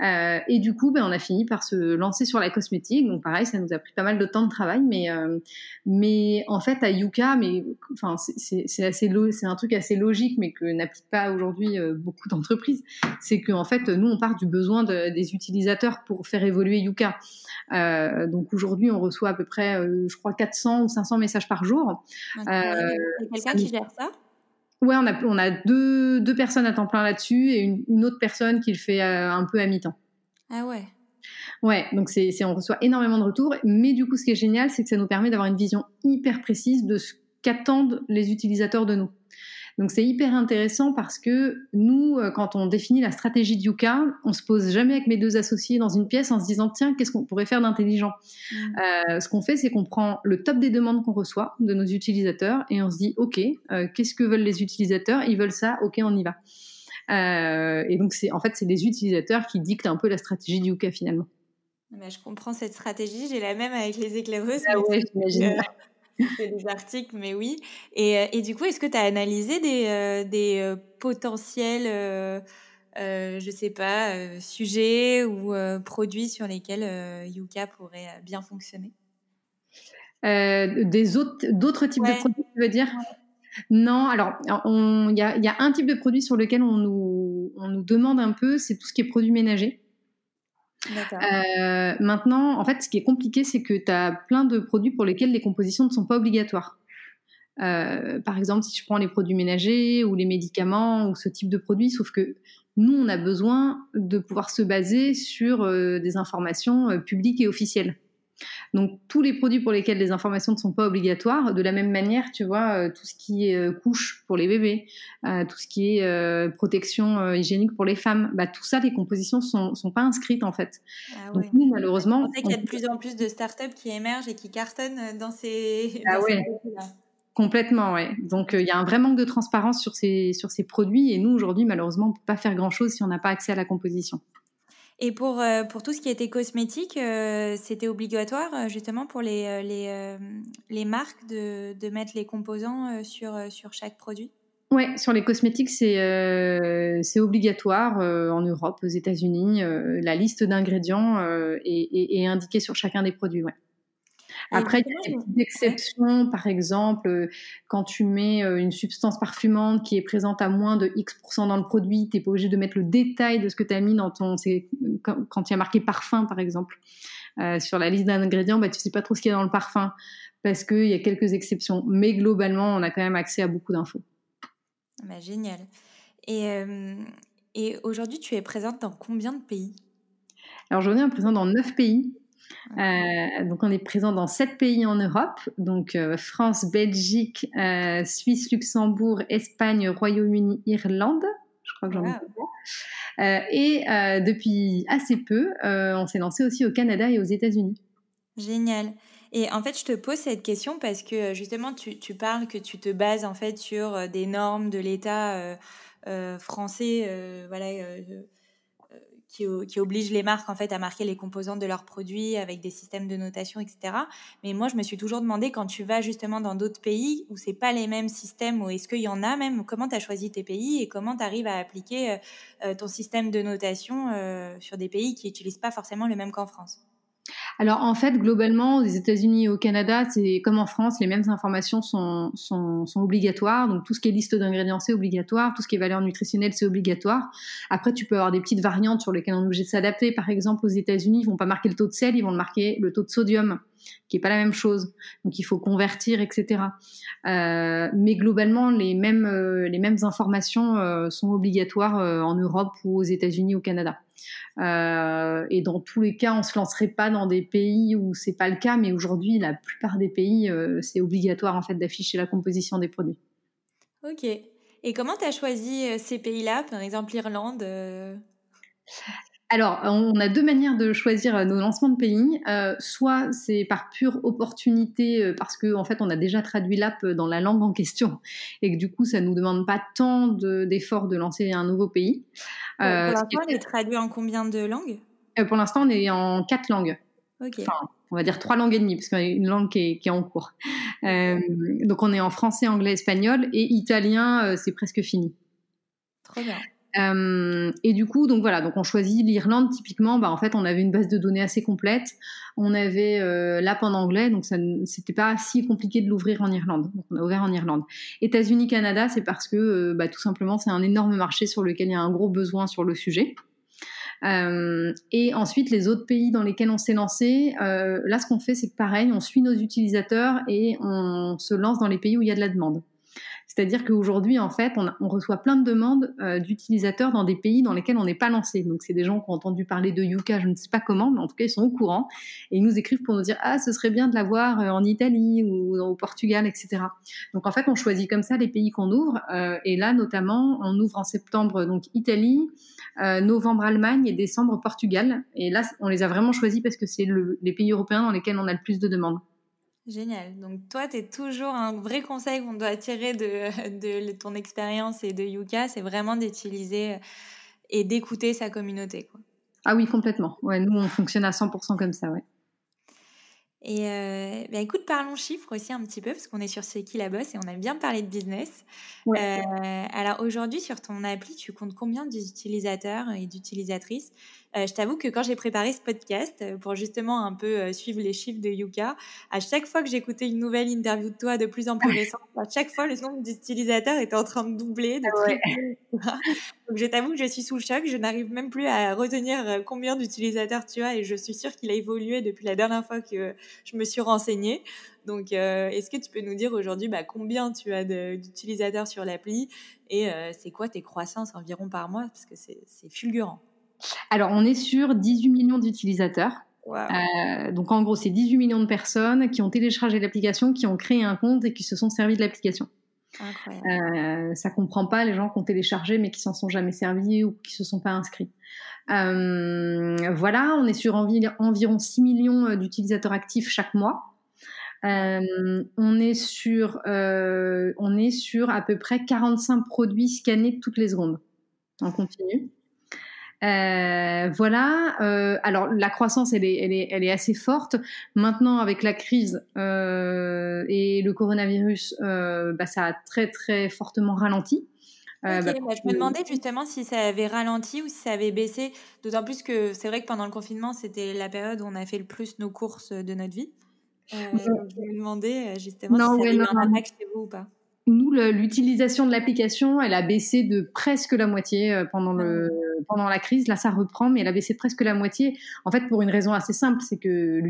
Euh, et du coup, ben, on a fini par se lancer sur la cosmétique. Donc pareil, ça nous a pris pas mal de temps de travail, mais euh, mais en fait à Yuka, mais enfin c'est assez c'est un truc assez logique, mais que n'applique pas aujourd'hui euh, beaucoup d'entreprises. C'est qu'en fait nous on part du besoin des utilisateurs pour faire évoluer Yuka. Euh, donc aujourd'hui, on reçoit à peu près, je crois, 400 ou 500 messages par jour. Euh, quelqu'un qui gère ça? Ouais, on a, on a deux, deux personnes à temps plein là-dessus et une, une, autre personne qui le fait euh, un peu à mi-temps. Ah ouais. Ouais, donc c'est, on reçoit énormément de retours, mais du coup, ce qui est génial, c'est que ça nous permet d'avoir une vision hyper précise de ce qu'attendent les utilisateurs de nous. Donc c'est hyper intéressant parce que nous, euh, quand on définit la stratégie de Yuka, on se pose jamais avec mes deux associés dans une pièce en se disant tiens qu'est-ce qu'on pourrait faire d'intelligent? Mmh. Euh, ce qu'on fait, c'est qu'on prend le top des demandes qu'on reçoit de nos utilisateurs et on se dit ok euh, qu'est-ce que veulent les utilisateurs? Ils veulent ça, ok on y va. et donc c'est en fait c'est les utilisateurs qui dictent un peu la stratégie de Yuka finalement. Mais je comprends cette stratégie, j'ai la même avec les éclaireuses. Ah ouais, j'imagine des articles, mais oui. Et, euh, et du coup, est-ce que tu as analysé des, euh, des euh, potentiels, euh, je sais pas, sujets ou produits sur lesquels Yuka pourrait bien fonctionner? Des autres, d'autres types de produits, tu veux dire? Non, alors il y a, y a, un type de produit sur lequel on nous, on nous demande un peu, c'est tout ce qui est produits ménagers. Euh, maintenant, en fait, ce qui est compliqué, c'est que tu as plein de produits pour lesquels les compositions ne sont pas obligatoires. Euh, par exemple, si je prends les produits ménagers ou les médicaments ou ce type de produits, sauf que nous, on a besoin de pouvoir se baser sur euh, des informations publiques et officielles. Donc tous les produits pour lesquels les informations ne sont pas obligatoires, de la même manière, tu vois, euh, tout ce qui est euh, couche pour les bébés, euh, tout ce qui est protection hygiénique pour les femmes, bah, tout ça, les compositions sont, sont pas inscrites en fait. Ah Donc nous, malheureusement, on sait qu'il y a de plus en plus de startups qui émergent et qui cartonnent dans ces. Ah ouais. Complètement, ouais. Donc il y a un vrai manque de transparence sur ces, sur ces produits et nous aujourd'hui malheureusement on peut pas faire grand chose si on n'a pas accès à la composition. Et pour, euh, pour tout ce qui était cosmétique, euh, c'était obligatoire euh, justement pour les, les, les marques de, de, mettre les composants sur, sur chaque produit Oui, sur les cosmétiques, c'est obligatoire en Europe, aux États-Unis. la liste d'ingrédients est, est, est, indiquée sur chacun des produits. Ouais. Après, il y a des petites exceptions, par exemple, euh, quand tu mets euh, une substance parfumante qui est présente à moins de X% dans le produit, tu n'es pas obligé de mettre le détail de ce que tu as mis dans ton. Quand, il y a marqué parfum, par exemple, euh, sur la liste d'ingrédients, bah, tu sais pas trop ce qu'il y a dans le parfum parce qu'il y a quelques exceptions. Mais globalement, on a quand même accès à beaucoup d'infos. Bah, génial. Et, et aujourd'hui, tu es présente dans combien de pays? Alors aujourd'hui, on est présent dans 9 pays. Euh, donc on est présent dans sept pays en Europe, donc euh, France, Belgique, euh, Suisse, Luxembourg, Espagne, Royaume-Uni, Irlande, je crois que j'en ai euh, et depuis assez peu, on s'est lancé aussi au Canada et aux États-Unis. Génial. Et en fait, je te pose cette question parce que justement, tu, tu parles que tu te bases en fait sur des normes de l'État français, voilà qui, qui obligent les marques en fait à marquer les composantes de leurs produits avec des systèmes de notation, etc. Mais moi, je me suis toujours demandé quand tu vas justement dans d'autres pays où c'est pas les mêmes systèmes, ou est-ce qu'il y en a même, comment tu as choisi tes pays et comment tu arrives à appliquer euh, euh, ton système de notation euh, sur des pays qui n'utilisent pas forcément le même qu'en France? Alors en fait, globalement, aux États-Unis et au Canada, c'est comme en France, les mêmes informations sont, sont, sont obligatoires. Donc tout ce qui est liste d'ingrédients, c'est obligatoire. Tout ce qui est valeur nutritionnelle, c'est obligatoire. Après, tu peux avoir des petites variantes sur lesquelles on est obligé de s'adapter. Par exemple, aux États-Unis, ils vont pas marquer le taux de sel, ils vont marquer le taux de sodium qui est pas la même chose. Donc il faut convertir, etc. Euh, mais globalement, les mêmes euh, les mêmes informations euh, sont obligatoires en Europe ou aux États-Unis, ou au Canada. et dans tous les cas, on se lancerait pas dans des pays où c'est pas le cas, mais aujourd'hui, la plupart des pays, c'est obligatoire en fait d'afficher la composition des produits. Ok. Et comment tu as choisi ces pays-là, par exemple l'Irlande alors, on a deux manières de choisir euh, nos lancements de pays. Euh, soit c'est par pure opportunité, euh, parce qu'en en fait, on a déjà traduit l'app dans la langue en <laughs> question, et que du coup, ça nous demande pas tant d'efforts de, lancer un nouveau pays. pour l'instant, on est traduit en combien de langues? Pour l'instant, on est en quatre langues. Enfin, on va dire trois langues et demie, parce qu'il y a une langue qui est, qui est en cours. donc, on est en français, anglais, espagnol, et italien, c'est presque fini. Trop bien. Euh, et du coup, donc voilà, donc on choisit l'Irlande typiquement. Bah en fait, on avait une base de données assez complète. On avait euh, l'app en anglais, donc ça c'était pas si compliqué de l'ouvrir en Irlande. Donc on a ouvert en Irlande. États-Unis, Canada, c'est parce que euh, bah, tout simplement c'est un énorme marché sur lequel il y a un gros besoin sur le sujet. Euh, et ensuite, les autres pays dans lesquels on s'est lancé, euh, là, ce qu'on fait, c'est que pareil, on suit nos utilisateurs et on se lance dans les pays où il y a de la demande. C'est-à-dire qu'aujourd'hui, en fait, on, reçoit plein de demandes euh, d'utilisateurs dans des pays dans lesquels on n'est pas lancé. Donc, c'est des gens qui ont entendu parler de Yuka, je ne sais pas comment, mais en tout cas, ils sont au courant. Et ils nous écrivent pour nous dire, ah, ce serait bien de l'avoir euh, en Italie ou au Portugal, etc. Donc, en fait, on choisit comme ça les pays qu'on ouvre. Euh, et là, notamment, on ouvre en septembre, donc Italie, novembre Allemagne et décembre Portugal. Et là, on les a vraiment choisis parce que c'est le, les pays européens dans lesquels on a le plus de demandes. Génial. Donc toi, tu es toujours un vrai conseil qu'on doit tirer de, <laughs> de ton expérience et de Yuka, c'est vraiment d'utiliser et d'écouter sa communauté. Quoi. Ah oui, complètement. Ouais, nous, on fonctionne à 100% comme ça, ouais. Et euh, bah, écoute, parlons chiffres aussi un petit peu, parce qu'on est sur C'est qui la bosse et on a bien parlé de business. Euh, alors aujourd'hui, sur ton appli, tu comptes combien d'utilisateurs et d'utilisatrices? Euh, je t'avoue que quand j'ai préparé ce podcast, euh, pour justement un peu euh, suivre les chiffres de Yuka, à chaque fois que j'écoutais une nouvelle interview de toi de plus en plus <laughs> récente, à chaque fois le nombre d'utilisateurs était en train de doubler. De Donc je t'avoue que je suis sous le choc, je n'arrive même plus à retenir combien d'utilisateurs tu as et je suis sûre qu'il a évolué depuis la dernière fois que je me suis renseignée. Donc, est-ce que tu peux nous dire aujourd'hui bah, combien tu as d'utilisateurs sur l'appli et c'est quoi tes croissances environ par mois? Parce que c'est fulgurant. Alors, on est sur 18 millions d'utilisateurs. Euh, donc, en gros, c'est 18 millions de personnes qui ont téléchargé l'application, qui ont créé un compte et qui se sont servis de l'application. Euh, ça comprend pas les gens qui ont téléchargé mais qui s'en sont jamais servis ou qui se sont pas inscrits. Euh, voilà, on est sur environ 6 millions d'utilisateurs actifs chaque mois. on est sur on est sur à peu près 45 produits scannés toutes les secondes en continu. Euh, voilà. Euh, alors la croissance, elle est, elle est, elle est assez forte. Maintenant, avec la crise euh, et le coronavirus, bah, ça a très très fortement ralenti. Bah, bah, je me demandais justement si ça avait ralenti ou si ça avait baissé, d'autant plus que c'est vrai que pendant le confinement, c'était la période où on a fait le plus nos courses de notre vie. je me demandais justement si ça avait eu un impact chez vous ou pas nous, l'utilisation de l'application, elle a baissé de presque la moitié euh, pendant, le, ah. pendant la crise. Là, ça reprend, mais elle a baissé de presque la moitié. En fait, pour une raison assez simple, c'est que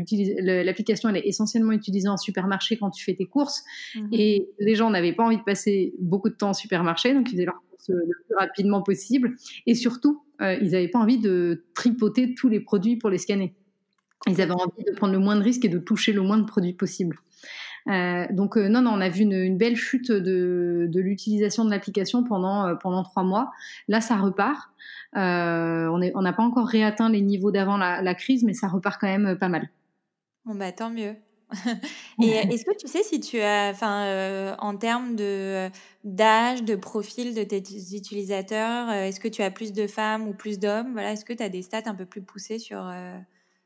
l'application, elle est essentiellement utilisée en supermarché quand tu fais tes courses. Mhm. Et les gens n'avaient pas envie de passer beaucoup de temps en supermarché, donc ils faisaient leurs courses le plus rapidement possible. Et surtout, euh, ils n'avaient pas envie de tripoter tous les produits pour les scanner. Ils avaient envie de prendre le moins de risques et de toucher le moins de produits possible. Donc non, non, on a vu une, belle chute de, de l'utilisation de l'application pendant pendant trois mois. Là, ça repart. on n'a pas encore réatteint les niveaux d'avant la, la, crise, mais ça repart quand même pas mal. Bon bah tant mieux. <laughs> Et est-ce que tu sais si tu as, enfin, euh, en termes de d'âge, de profil de tes utilisateurs, euh, est-ce que tu as plus de femmes ou plus d'hommes? Voilà, est-ce que tu as des stats un peu plus poussées sur euh,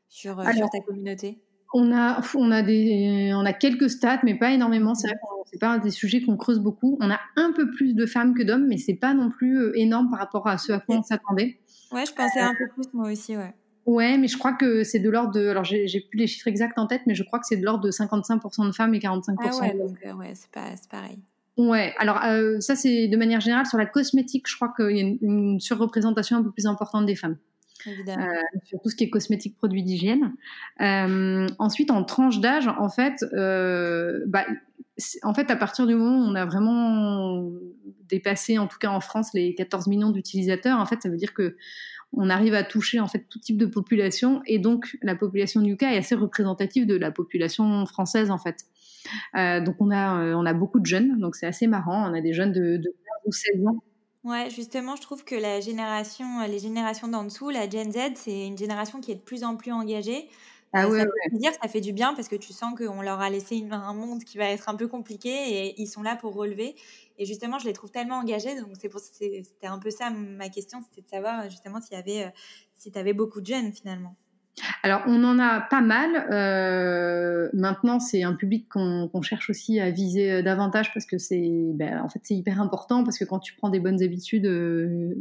sur, sur ta communauté? On a, on a des, on a quelques stats, mais pas énormément. C'est vrai c'est pas des sujets qu'on creuse beaucoup. On a un peu plus de femmes que d'hommes, mais c'est pas non plus énorme par rapport à ce à quoi on s'attendait. Ouais, je pensais un peu plus moi aussi, ouais. Ouais, mais je crois que c'est de l'ordre de. Alors, j'ai plus les chiffres exacts en tête, mais je crois que c'est de l'ordre de 55% de femmes et 45% ah ouais, donc, euh, ouais, c'est pas, pareil. Ouais, alors euh, ça, c'est de manière générale sur la cosmétique, je crois qu'il y a une, surreprésentation un peu plus importante des femmes. Euh, sur tout ce qui est cosmétique, produits d'hygiène. ensuite, en tranche d'âge, en fait, bah, en fait, à partir du moment où on a vraiment dépassé, en tout cas en France, les 14 millions d'utilisateurs, en fait, ça veut dire que on arrive à toucher en fait tout type de population et donc la population du cas est assez représentative de la population française en fait. Euh, donc on a euh, on a beaucoup de jeunes donc c'est assez marrant. On a des jeunes de, de 15 ou 16 ans. Ouais, justement, je trouve que la génération, les générations d'en dessous, la Gen Z, c'est une génération qui est de plus en plus engagée. Ah euh, ça, Fait dire, ça fait du bien parce que tu sens qu'on leur a laissé un monde qui va être un peu compliqué et ils sont là pour relever. Et justement, je les trouve tellement engagés. Donc, c'est pour, c'était un peu ça ma question, c'était de savoir justement s'il y avait, euh, si tu avais beaucoup de jeunes finalement. Alors, on en a pas mal. Euh, maintenant, c'est un public qu'on cherche aussi à viser euh, davantage parce que c'est, ben, en fait, c'est hyper important parce que quand tu prends des bonnes habitudes euh,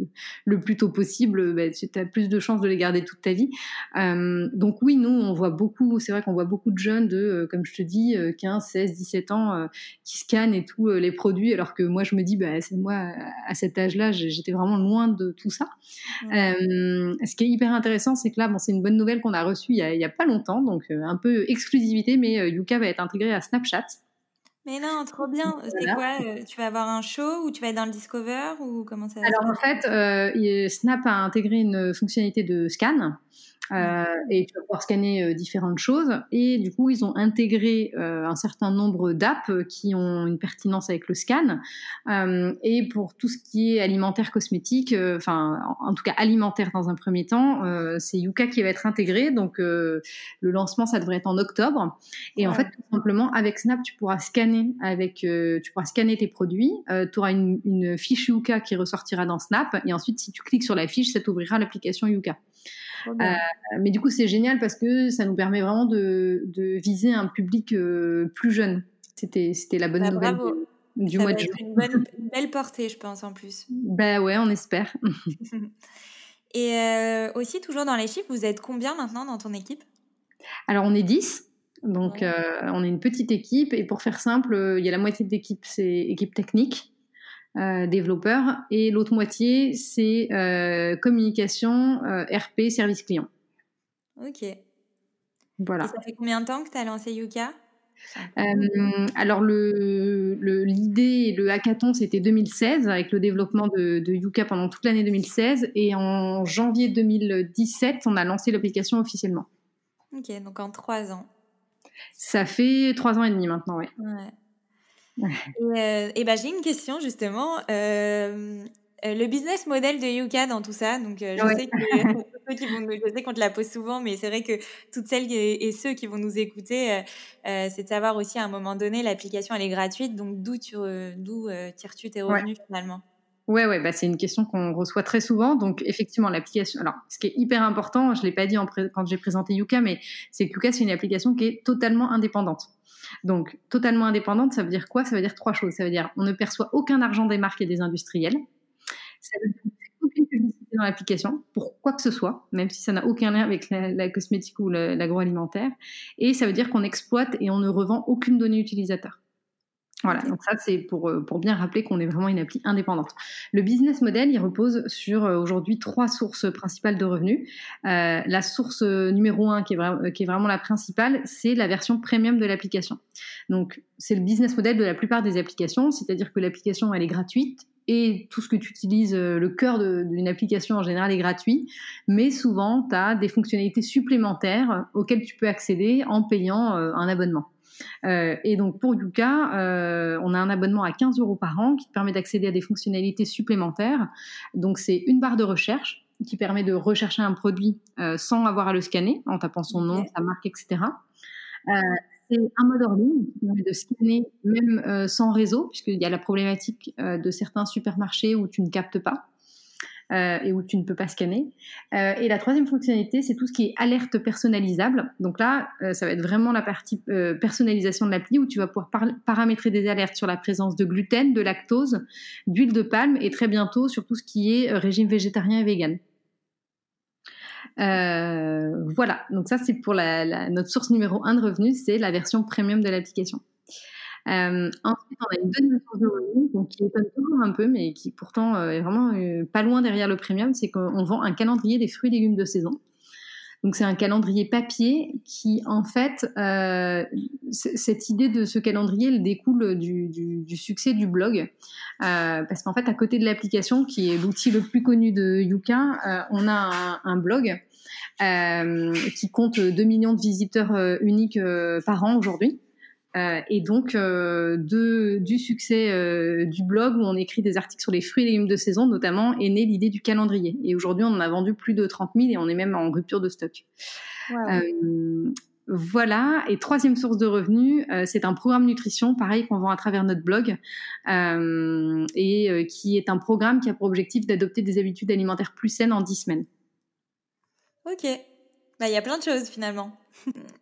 le plus tôt possible, ben, tu as plus de chances de les garder toute ta vie. Euh, donc oui, nous, on voit beaucoup. C'est vrai qu'on voit beaucoup de jeunes de, comme je te dis, 15, 16, 17 ans qui scannent et tout les produits, alors que moi, je me dis, ben, c'est moi à cet âge-là, j'étais vraiment loin de tout ça. ce qui est hyper intéressant, c'est que là, bon, c'est une bonne nouvelle qu'on a reçu il y a, pas longtemps, donc euh, un peu exclusivité, mais euh, Yuka va être intégré à Snapchat. Mais non, trop bien. C'est quoi euh, Tu vas avoir un show ou tu vas être dans le Discover ou comment ça Alors en fait, Snap a intégré une fonctionnalité de scan euh, et tu vas pouvoir scanner euh, différentes choses. Et du coup, ils ont intégré euh, un certain nombre d'apps qui ont une pertinence avec le scan. et pour tout ce qui est alimentaire, cosmétique, enfin, en, tout cas alimentaire dans un premier temps, c'est Yuka qui va être intégré. Donc, le lancement, ça devrait être en octobre. Et en fait, tout simplement, avec Snap, tu pourras scanner avec, tu pourras scanner tes produits. tu auras une, une fiche Yuka qui ressortira dans Snap. Et ensuite, si tu cliques sur la fiche, ça t'ouvrira l'application Yuka. Euh, mais du coup, c'est génial parce que ça nous permet vraiment de, de viser un public euh, plus jeune. C'était, c'était la bonne bah, nouvelle du mois de juin. Une, bonne, belle portée, je pense, en plus. <laughs> Bah ouais, on espère. <laughs> <laughs> Et euh, aussi, toujours dans les chiffres, vous êtes combien maintenant dans ton équipe? Alors, on est 10. Donc, on est une petite équipe. Et pour faire simple, il y a la moitié de l'équipe, c'est équipe technique. Euh, développeurs et l'autre moitié c'est euh, communication, euh, RP, service client. Ok. Voilà. Et ça fait combien de temps que tu as lancé Yuka? Alors le, l'idée et le hackathon c'était 2016 avec le développement de, de Yuka pendant toute l'année 2016 et en janvier 2017 on a lancé l'application officiellement. Ok donc en trois ans. Ça fait trois ans et demi maintenant oui. Ouais. Euh, et, ben, j'ai une question justement. Euh, euh, le business model de Yuka dans tout ça, donc je, sais <laughs> <laughs> qu'on te la pose souvent, mais c'est vrai que toutes celles et, ceux qui vont nous écouter, c'est de savoir aussi à un moment donné, l'application elle est gratuite, donc d'où tu, d'où tires-tu tes revenus finalement? Ouais, ouais, bah c'est une question qu'on reçoit très souvent. Donc, effectivement, l'application. Alors, ce qui est hyper important, je l'ai pas dit quand j'ai présenté Yuka, mais c'est que Yuka, c'est une application qui est totalement indépendante. Donc, totalement indépendante, ça veut dire quoi? Ça veut dire trois choses. Ça veut dire on ne perçoit aucun argent des marques et des industriels. Ça veut dire aucune publicité dans l'application pour quoi que ce soit, même si ça n'a aucun lien avec la, cosmétique ou l'agroalimentaire. Et ça veut dire qu'on exploite et on ne revend aucune donnée utilisateur. Voilà, donc ça c'est pour, euh, pour bien rappeler qu'on est vraiment une appli indépendante. Le business model, il repose sur euh, aujourd'hui trois sources principales de revenus. Euh, la source numéro un, qui est, qui est vraiment la principale, c'est la version premium de l'application. Donc c'est le business model de la plupart des applications, c'est-à-dire que l'application elle est gratuite, et tout ce que tu utilises, le cœur d'une application en général est gratuit, mais souvent tu as des fonctionnalités supplémentaires auxquelles tu peux accéder en payant un abonnement. Et donc pour Yuka, on a un abonnement à 15 euros par an qui permet d'accéder à des fonctionnalités supplémentaires. Donc c'est une barre de recherche qui permet de rechercher un produit sans avoir à le scanner en tapant son nom, sa marque, etc. c'est un mode hors ligne qui permet de scanner même sans réseau, puisqu'il y a la problématique de certains supermarchés où tu ne captes pas. Euh, et où tu ne peux pas scanner. Euh, et la troisième fonctionnalité, c'est tout ce qui est alerte personnalisable. Donc là, euh, ça va être vraiment la partie personnalisation de l'appli où tu vas pouvoir paramétrer des alertes sur la présence de gluten, de lactose, d'huile de palme et très bientôt sur tout ce qui est régime végétarien et vegan. voilà, donc ça c'est pour notre source numéro un de revenus, c'est la version premium de l'application. Euh, ensuite, on a une deuxième source de revenus donc, qui étonne toujours un peu, mais qui pourtant euh, est vraiment euh, pas loin derrière le premium, c'est qu'on vend un calendrier des fruits et légumes de saison. Donc c'est un calendrier papier qui, en fait, euh, cette idée de ce calendrier, elle découle du, du, du succès du blog, euh, parce qu'en fait, à côté de l'application, qui est l'outil le plus connu de Yuka, euh, on a un, un blog qui compte 2 millions de visiteurs uniques par an aujourd'hui. Euh, et donc, euh, de, du succès euh, du blog où on écrit des articles sur les fruits et légumes de saison, notamment, est née l'idée du calendrier. Et aujourd'hui, on en a vendu plus de 30 000 et on est même en rupture de stock. voilà. Et troisième source de revenus, c'est un programme nutrition, pareil qu'on vend à travers notre blog, et qui est un programme qui a pour objectif d'adopter des habitudes alimentaires plus saines en 10 semaines. Ok. Bah, il y a plein de choses finalement.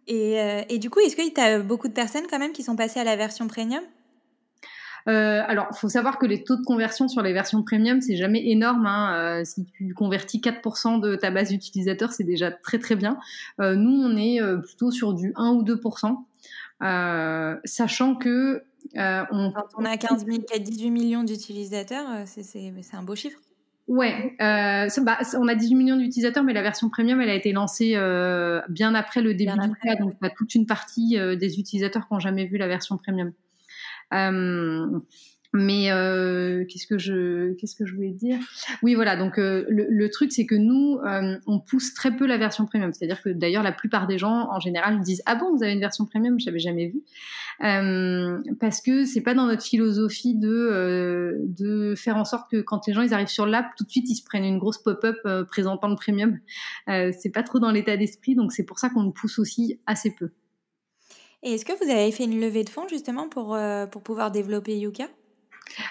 Et, euh, et, du coup, est-ce que tu as beaucoup de personnes quand même qui sont passées à la version premium? Euh, alors, il faut savoir que les taux de conversion sur les versions premium, c'est jamais énorme. Hein. Euh, si tu convertis 4% de ta base d'utilisateurs, c'est déjà très très bien. Euh, nous, on est plutôt sur du 1 ou 2%, sachant que on... Quand on a 15 000, 18 millions d'utilisateurs, c'est un beau chiffre. Ouais, euh, bah, on a 18 millions d'utilisateurs, mais la version premium, elle a été lancée euh, bien après le début du cas, donc a toute une partie euh, des utilisateurs qui n'ont jamais vu la version premium. Euh, mais euh, qu'est-ce que je qu'est-ce que je voulais dire? Oui, voilà. Donc euh, le, le, truc, c'est que nous, euh, on pousse très peu la version premium. C'est-à-dire que d'ailleurs, la plupart des gens, en général, disent ah bon, vous avez une version premium? Je l'avais jamais vue. parce que c'est pas dans notre philosophie de de faire en sorte que quand les gens ils arrivent sur l'app, tout de suite ils se prennent une grosse pop-up présentant le premium. c'est pas trop dans l'état d'esprit, donc c'est pour ça qu'on le pousse aussi assez peu. Et est-ce que vous avez fait une levée de fonds justement pour, pour pouvoir développer Yuka?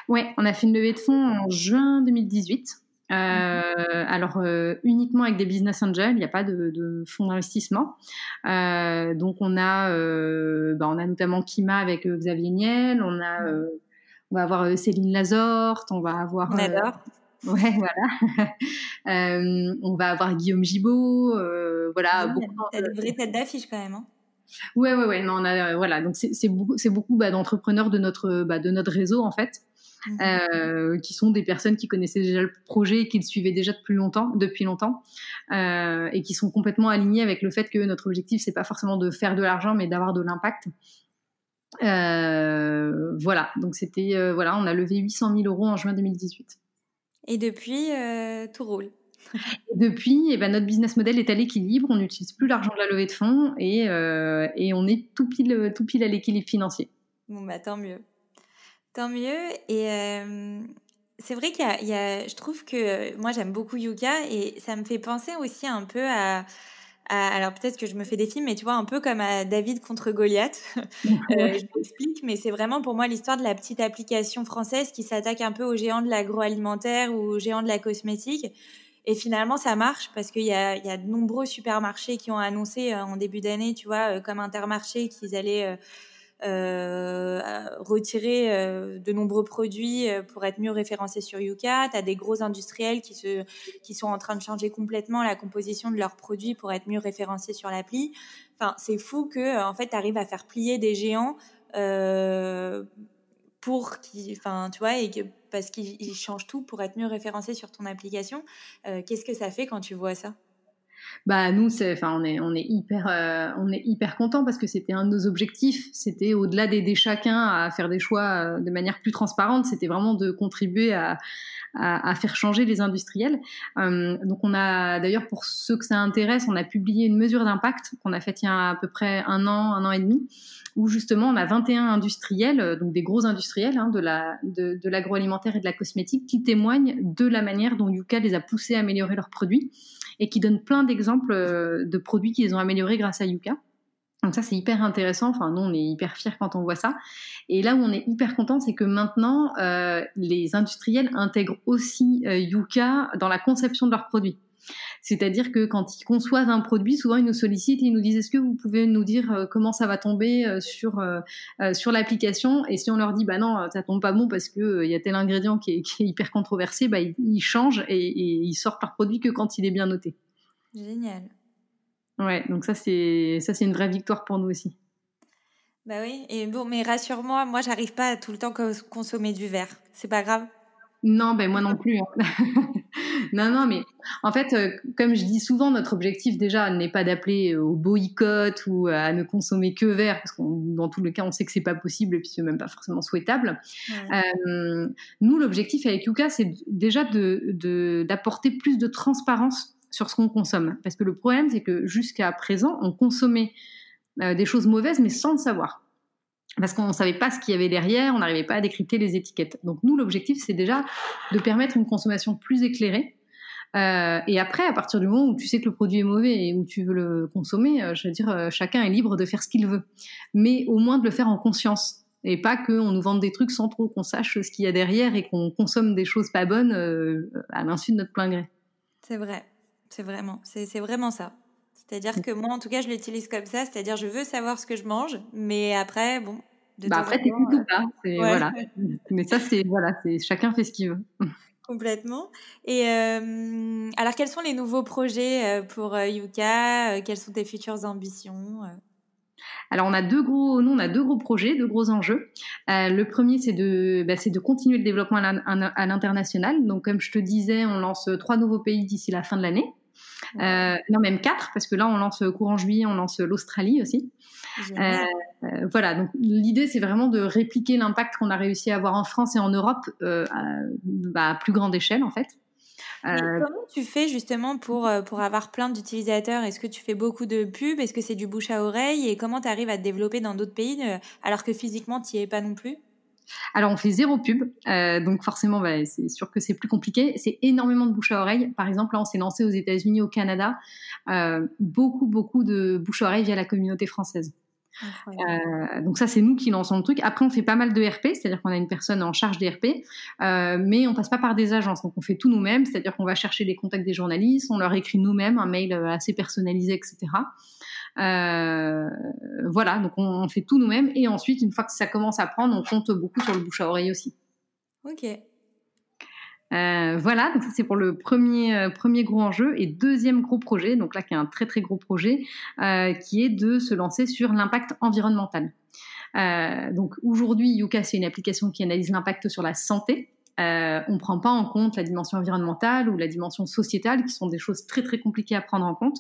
Ouais, on a fait une levée de fonds en juin 2018. Euh, alors euh, uniquement avec des business angels, il n'y a pas de, de fonds d'investissement. Euh, donc on a, bah, on a notamment Kima avec Xavier Niel, on a, euh, on va avoir Céline Lazorte, on va avoir. On adore. Ouais, voilà. <laughs> on va avoir Guillaume Gibaud, voilà. Ouais, T'as de vraies têtes d'affiche quand même. Hein ouais, ouais, ouais. Non, on a, voilà. Donc c'est beaucoup, c'est beaucoup bah, d'entrepreneurs de notre, bah, de notre réseau en fait. Mhm. Euh, qui sont des personnes qui connaissaient déjà le projet et qui le suivaient déjà depuis longtemps, depuis longtemps, euh, et qui sont complètement alignés avec le fait que notre objectif c'est pas forcément de faire de l'argent, mais d'avoir de l'impact. Euh, voilà, donc c'était voilà, on a levé 800 000 euros en juin 2018. Et depuis, tout roule. Et depuis, eh ben, notre business model est à l'équilibre. On n'utilise plus l'argent de la levée de fonds et, et on est tout pile, tout pile à l'équilibre financier. Bon, bah tant mieux. Tant mieux. Et euh, c'est vrai qu'il y, y, a, je trouve que moi j'aime beaucoup Yuka et ça me fait penser aussi un peu à, à alors peut-être que je me fais des films, mais tu vois un peu comme à David contre Goliath. <laughs> euh, je m'explique, mais c'est vraiment pour moi l'histoire de la petite application française qui s'attaque un peu aux géants de l'agroalimentaire ou aux géants de la cosmétique. Et finalement, ça marche parce qu'il y y a de nombreux supermarchés qui ont annoncé euh, en début d'année, tu vois, euh, comme Intermarché, qu'ils allaient euh, retirer euh, de nombreux produits euh, pour être mieux référencés sur Yuka. Tu as des gros industriels qui, se, qui sont en train de changer complètement la composition de leurs produits pour être mieux référencés sur l'appli. Enfin, c'est fou que en fait, tu arrives à faire plier des géants euh, pour qui, enfin, tu vois, et que, parce qu'ils changent tout pour être mieux référencés sur ton application. Euh, Qu'est-ce que ça fait quand tu vois ça? Bah nous c'est enfin on est on est hyper euh, on est hyper content parce que c'était un de nos objectifs. C'était au-delà d'aider chacun à faire des choix euh, de manière plus transparente. C'était vraiment de contribuer à, à, faire changer les industriels. Euh, donc on a d'ailleurs pour ceux que ça intéresse on a publié une mesure d'impact qu'on a faite il y a à peu près un an un an et demi où justement on a 21 industriels, euh, donc des gros industriels hein, de, la, de, de l'agroalimentaire et de la cosmétique, qui témoignent de la manière dont Yuka les a poussés à améliorer leurs produits et qui donnent plein d'exemples euh, de produits qu'ils ont améliorés grâce à Yuka. Donc ça c'est hyper intéressant. Enfin nous on est hyper fiers quand on voit ça. Et là où on est hyper content, c'est que maintenant euh, les industriels intègrent aussi euh, Yuka dans la conception de leurs produits. C'est-à-dire que quand ils conçoivent un produit, souvent ils nous sollicitent et ils nous disent est-ce que vous pouvez nous dire euh, comment ça va tomber euh, sur euh, sur l'application? Et si on leur dit bah non, ça tombe pas bon parce que il y a tel ingrédient qui est, <laughs> qui est hyper controversé, bah ils, ils changent et, et, ils sortent leur produit que quand il est bien noté. Génial. Ouais, donc ça c'est ça c'est une vraie victoire pour nous aussi. Bah oui, et bon, mais rassure-moi, moi j'arrive pas à tout le temps consommer du verre. C'est pas grave? Non, ben moi non plus. Hein. <laughs> non, non, mais en fait, euh, comme je dis souvent, notre objectif déjà n'est pas d'appeler au boycott ou à ne consommer que verre, parce que dans tous les cas, on sait que c'est pas possible et puis c'est même pas forcément souhaitable. Ouais. Euh, nous, l'objectif avec Yuka, c'est déjà de d'apporter plus de transparence sur ce qu'on consomme, parce que le problème, c'est que jusqu'à présent, on consommait euh, des choses mauvaises, mais sans le savoir parce qu'on ne savait pas ce qu'il y avait derrière, on n'arrivait pas à décrypter les étiquettes. Donc nous, l'objectif, c'est déjà de permettre une consommation plus éclairée. Euh, et après, à partir du moment où tu sais que le produit est mauvais et où tu veux le consommer, euh, je veux dire, euh, chacun est libre de faire ce qu'il veut. Mais au moins de le faire en conscience. Et pas qu'on nous vende des trucs sans trop qu'on sache ce qu'il y a derrière et qu'on consomme des choses pas bonnes à l'insu de notre plein gré. C'est vrai, c'est vraiment, c'est vraiment ça. C'est-à-dire que moi, en tout cas, je l'utilise comme ça. C'est-à-dire, je veux savoir ce que je mange, mais après, bon. De bah après, t'écoutes ou pas. Ouais. Voilà. Mais ça, c'est voilà, c'est chacun fait ce qu'il veut. Complètement. Et euh, alors, quels sont les nouveaux projets pour Yuka Quelles sont tes futures ambitions alors on a deux gros, nous on a deux gros projets, deux gros enjeux. Euh, le premier c'est de, bah, c'est de continuer le développement à l'international. Donc comme je te disais, on lance trois nouveaux pays d'ici la fin de l'année. Euh, non, même quatre, parce que là, on lance courant juillet, on lance l'Australie aussi. Euh, euh, voilà, donc l'idée, c'est vraiment de répliquer l'impact qu'on a réussi à avoir en France et en Europe euh, à, bah, à, plus grande échelle, en fait. comment tu fais justement pour, pour avoir plein d'utilisateurs? Est-ce que tu fais beaucoup de pubs? Est-ce que c'est du bouche à oreille? Et comment tu arrives à te développer dans d'autres pays alors que physiquement, tu n'y es pas non plus? Alors on fait zéro pub, euh, donc forcément bah, c'est sûr que c'est plus compliqué. C'est énormément de bouche à oreille. Par exemple, là on s'est lancé aux États-Unis, au Canada, euh, beaucoup beaucoup de bouche à oreille via la communauté française. Euh, donc ça c'est nous qui lançons le truc. Après on fait pas mal de RP, c'est-à-dire qu'on a une personne en charge des RP, euh, mais on passe pas par des agences, donc on fait tout nous-mêmes, c'est-à-dire qu'on va chercher les contacts des journalistes, on leur écrit nous-mêmes un mail assez personnalisé, etc. Euh, voilà, donc on, on fait tout nous-mêmes et ensuite, une fois que ça commence à prendre, on compte beaucoup sur le bouche à oreille aussi. Ok. Euh, voilà, donc ça c'est pour le premier euh, premier gros enjeu et deuxième gros projet, donc là qui est un très très gros projet, euh, qui est de se lancer sur l'impact environnemental. Donc aujourd'hui, Yuka c'est une application qui analyse l'impact sur la santé. Euh, on ne prend pas en compte la dimension environnementale ou la dimension sociétale, qui sont des choses très très compliquées à prendre en compte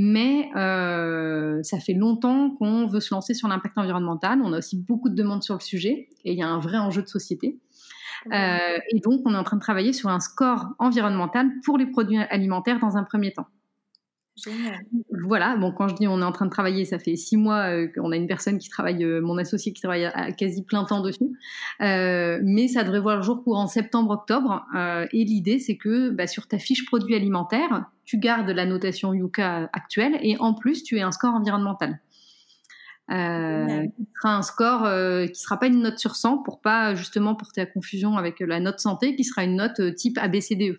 mais euh, ça fait longtemps qu'on veut se lancer sur l'impact environnemental. On a aussi beaucoup de demandes sur le sujet et il y a un vrai enjeu de société. Euh, et donc, on est en train de travailler sur un score environnemental pour les produits alimentaires dans un premier temps. Génial. Voilà, bon, quand je dis on est en train de travailler, ça fait six mois euh, qu'on a une personne qui travaille, euh, mon associé qui travaille à, quasi plein temps dessus, euh, mais ça devrait voir le jour courant septembre-octobre. Et l'idée, c'est que bah, sur ta fiche produit alimentaire, tu gardes la notation Yuka actuelle et en plus, tu aies un score environnemental. Euh, qui sera un score euh, qui sera pas une note sur 100 pour pas justement porter à confusion avec la note santé, qui sera une note type ABCDE.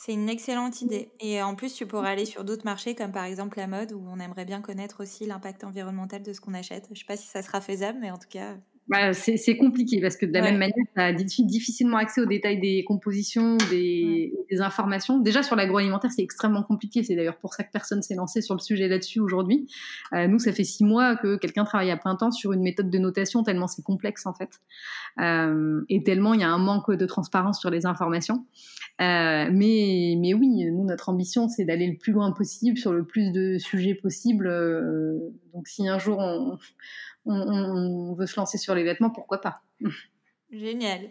C'est une excellente idée. Et en plus, tu pourrais aller sur d'autres marchés, comme par exemple la mode, où on aimerait bien connaître aussi l'impact environnemental de ce qu'on achète. Je ne sais pas si ça sera faisable, mais en tout cas, bah, c'est compliqué parce que de la même manière, tu as difficilement accès aux détails des compositions, des, des informations. Déjà sur l'agroalimentaire, c'est extrêmement compliqué. C'est d'ailleurs pour ça que personne s'est lancé sur le sujet là-dessus aujourd'hui. Euh, nous, ça fait six mois que quelqu'un travaille à plein temps sur une méthode de notation tellement c'est complexe en fait, euh, et tellement il y a un manque de transparence sur les informations. Euh, mais, mais oui, nous, notre ambition, c'est d'aller le plus loin possible sur le plus de sujets possible. Euh, donc si un jour on on, veut se lancer sur les vêtements, pourquoi pas <laughs> Génial.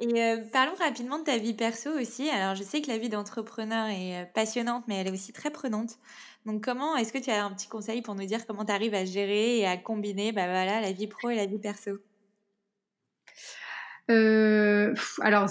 Et euh, parlons rapidement de ta vie perso aussi. Alors, je sais que la vie d'entrepreneur est euh, passionnante, mais elle est aussi très prenante. Donc, comment est-ce que tu as un petit conseil pour nous dire comment tu arrives à gérer et à combiner bah, voilà, la vie pro et la vie perso? Euh, alors,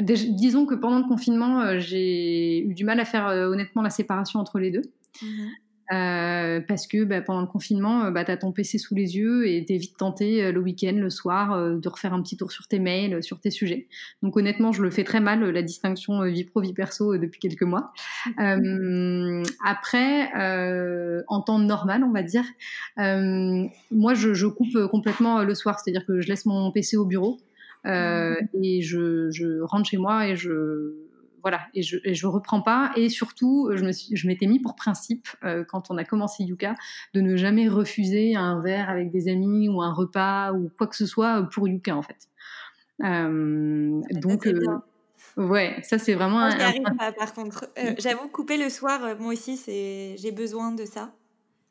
disons que pendant le confinement, j'ai eu du mal à faire honnêtement la séparation entre les deux. Mmh euh, parce que bah, pendant le confinement, euh, bah, tu as ton PC sous les yeux et tu es vite tenté euh, le week-end, le soir, de refaire un petit tour sur tes mails, sur tes sujets. Donc honnêtement, je le fais très mal, la distinction vie pro, vie perso, depuis quelques mois. <laughs> après, en temps normal, on va dire, moi, je, je, coupe complètement le soir, c'est-à-dire que je laisse mon PC au bureau. Mmh. et je, je rentre chez moi et je voilà, et je, et je reprends pas. Et surtout, je me je m'étais mis pour principe euh, quand on a commencé Yuka de ne jamais refuser un verre avec des amis ou un repas ou quoi que ce soit pour Yuka en fait. Euh, donc euh, ouais, ça c'est vraiment. un, par contre. J'avoue, couper le soir, moi aussi, c'est j'ai besoin de ça.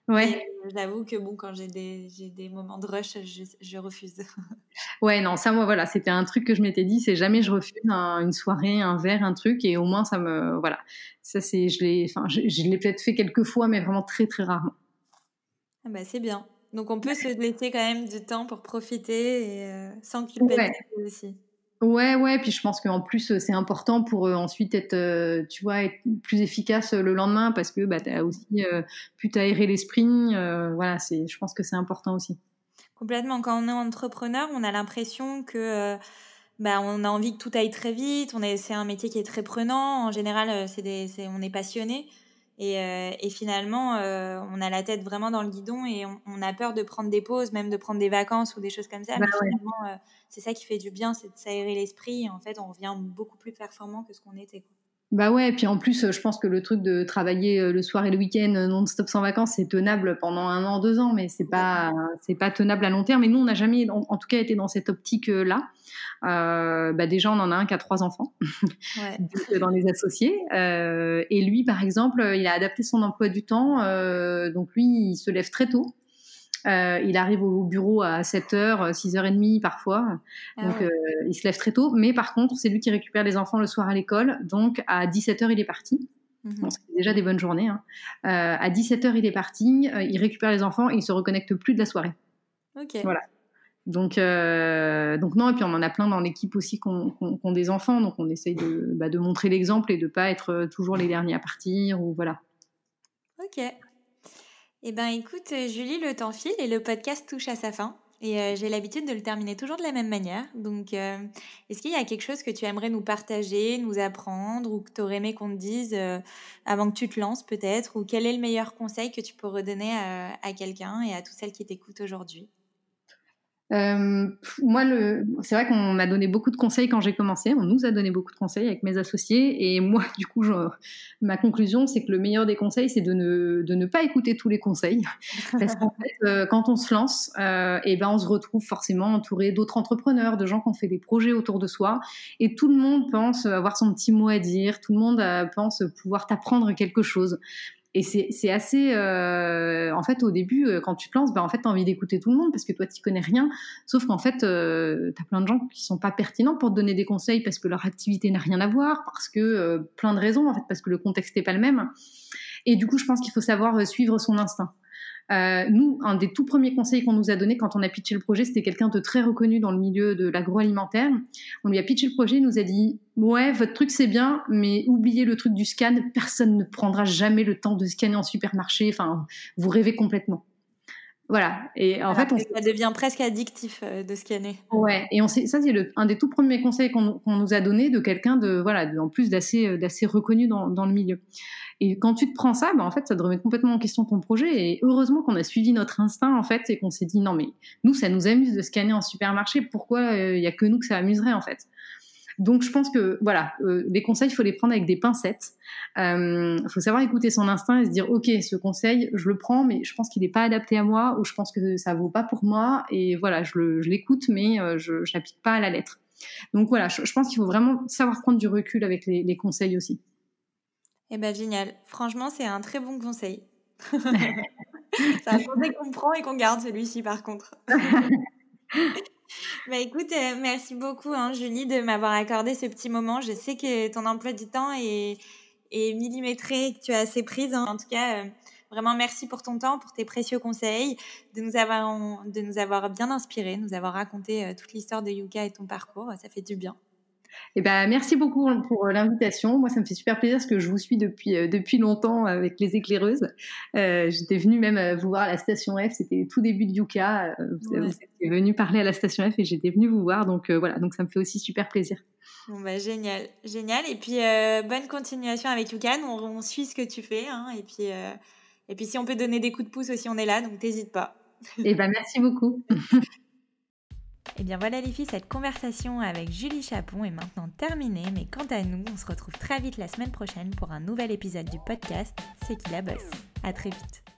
Ouais. J'avoue que bon, quand j'ai des, des, moments de rush, je, je, refuse. <laughs> Ouais, non, ça, moi, voilà, c'était un truc que je m'étais dit, c'est jamais je refuse une soirée, un verre, un truc, et au moins, ça me. Voilà. Ça, c'est. Je l'ai enfin, je, je l'ai peut-être fait quelques fois, mais vraiment très, très rarement. Ah bah, c'est bien. Donc, on peut se laisser quand même du temps pour profiter et euh, sans culpabiliser ouais. aussi. Ouais, ouais, puis je pense qu'en plus c'est important pour euh, ensuite être, euh, tu vois, être plus efficace le lendemain parce que bah, tu as aussi euh, pu t'aérer l'esprit. voilà, c'est, je pense que c'est important aussi. Complètement. Quand on est entrepreneur, on a l'impression que bah, on a envie que tout aille très vite. On est, c'est un métier qui est très prenant. En général, c'est des, c'est, on est passionné. Et, euh, et finalement, euh, on a la tête vraiment dans le guidon et on, a peur de prendre des pauses, même de prendre des vacances ou des choses comme ça. Bah mais finalement, euh, c'est ça qui fait du bien, c'est de s'aérer l'esprit. Et en fait, on revient beaucoup plus performant que ce qu'on était. Quoi. Bah ouais, et puis en plus, je pense que le truc de travailler le soir et le week-end non-stop sans vacances, c'est tenable pendant un an, deux ans, mais c'est pas, c'est pas tenable à long terme. Et nous, on n'a jamais, en, tout cas, été dans cette optique-là. Euh, bah déjà, on en a un qui a trois enfants <laughs> ouais. dans les associés. Euh, et lui, par exemple, il a adapté son emploi du temps. Euh, donc lui, il se lève très tôt. Euh, il arrive au bureau à 7h, 6h30 parfois. Ah donc euh, il se lève très tôt. Mais par contre, c'est lui qui récupère les enfants le soir à l'école. Donc à 17h, il est parti. Mmh c'est déjà des bonnes journées. Hein. Euh, à 17h, il est parti. il récupère les enfants et il se reconnecte plus de la soirée. Ok. Voilà. Donc, euh, donc non, et puis on en a plein dans l'équipe aussi qui ont, des enfants, donc on essaye de, bah, de montrer l'exemple et de pas être euh, toujours les derniers à partir ou voilà. Ok. Eh ben écoute, Julie, le temps file et le podcast touche à sa fin. Et euh, j'ai l'habitude de le terminer toujours de la même manière. Donc, est-ce qu'il y a quelque chose que tu aimerais nous partager, nous apprendre, ou que tu aurais aimé qu'on te dise avant que tu te lances peut-être? Ou quel est le meilleur conseil que tu peux redonner à, à quelqu'un et à tous celles qui t'écoutent aujourd'hui? Euh, moi, le, c'est vrai qu'on m'a donné beaucoup de conseils quand j'ai commencé. On nous a donné beaucoup de conseils avec mes associés. Et moi, <laughs> du coup, je, ma conclusion, c'est que le meilleur des conseils, c'est de ne, de ne pas écouter tous les conseils. <laughs> Parce qu'en fait, euh, quand on se lance, euh, et ben, on se retrouve forcément entouré d'autres entrepreneurs, de gens qui ont fait des projets autour de soi. Et tout le monde pense avoir son petit mot à dire. Tout le monde euh, pense pouvoir t'apprendre quelque chose. Et c'est assez. Euh, en fait, au début, euh, quand tu te lances, ben, en fait, tu as envie d'écouter tout le monde parce que toi, tu connais rien. Sauf qu'en fait, euh, tu as plein de gens qui sont pas pertinents pour te donner des conseils parce que leur activité n'a rien à voir, parce que euh, plein de raisons, en fait, parce que le contexte n'est pas le même. Et du coup, je pense qu'il faut savoir euh, suivre son instinct. Euh, nous, un des tout premiers conseils qu'on nous a donné quand on a pitché le projet, c'était quelqu'un de très reconnu dans le milieu de l'agroalimentaire. On lui a pitché le projet, il nous a dit ouais, votre truc c'est bien, mais oubliez le truc du scan. Personne ne prendra jamais le temps de scanner en supermarché. Enfin, vous rêvez complètement. Voilà. Et en fait, on... ça devient presque addictif euh, de scanner. Ouais. Et on ça, c'est un des tout premiers conseils qu'on nous a donné de quelqu'un de, voilà, en plus d'assez, euh, d'assez reconnu dans, dans, le milieu. Et quand tu te prends ça, bah, en fait, ça te remet complètement en question ton projet. Et heureusement qu'on a suivi notre instinct, en fait, et qu'on s'est dit, non, mais nous, ça nous amuse de scanner en supermarché. Pourquoi euh, il y a que nous que ça amuserait, en fait? Donc je pense que voilà, euh, les conseils, il faut les prendre avec des pincettes. Il euh, faut savoir écouter son instinct et se dire ok, ce conseil, je le prends, mais je pense qu'il n'est pas adapté à moi ou je pense que ça vaut pas pour moi et voilà, je l'écoute, mais euh, je, je l'applique pas à la lettre. Donc voilà, je, pense qu'il faut vraiment savoir prendre du recul avec les, les conseils aussi. Eh ben génial. Franchement, c'est un très bon conseil. <laughs> <laughs> c'est un conseil qu'on prend et qu'on garde celui-ci par contre. <laughs> Bah écoute, euh, merci beaucoup hein, Julie de m'avoir accordé ce petit moment. Je sais que ton emploi du temps est, est millimétré et que tu as assez prise. Hein. En tout cas, euh, vraiment merci pour ton temps, pour tes précieux conseils, de nous avoir, de nous avoir bien inspiré, nous avoir raconté euh, toute l'histoire de Yuka et ton parcours. Ça fait du bien. Eh ben, merci beaucoup pour euh, l'invitation. Moi, ça me fait super plaisir parce que je vous suis depuis, euh, depuis longtemps avec les éclaireuses. Euh, J'étais venue même vous voir à la station F. C'était tout début de Yuka. Vous, ouais. vous venu parler à la station F et j'étais venue vous voir. Donc voilà, donc ça me fait aussi super plaisir. Bon bah, génial, génial. Et puis bonne continuation avec Yuka. On, on, suit ce que tu fais. Hein, et puis et puis si on peut donner des coups de pouce aussi, on est là. Donc t'hésites pas. Eh ben merci beaucoup. <laughs> Et eh bien voilà les filles, cette conversation avec Julie Chapon est maintenant terminée, mais quant à nous, on se retrouve très vite la semaine prochaine pour un nouvel épisode du podcast C'est qui la bosse. À très vite.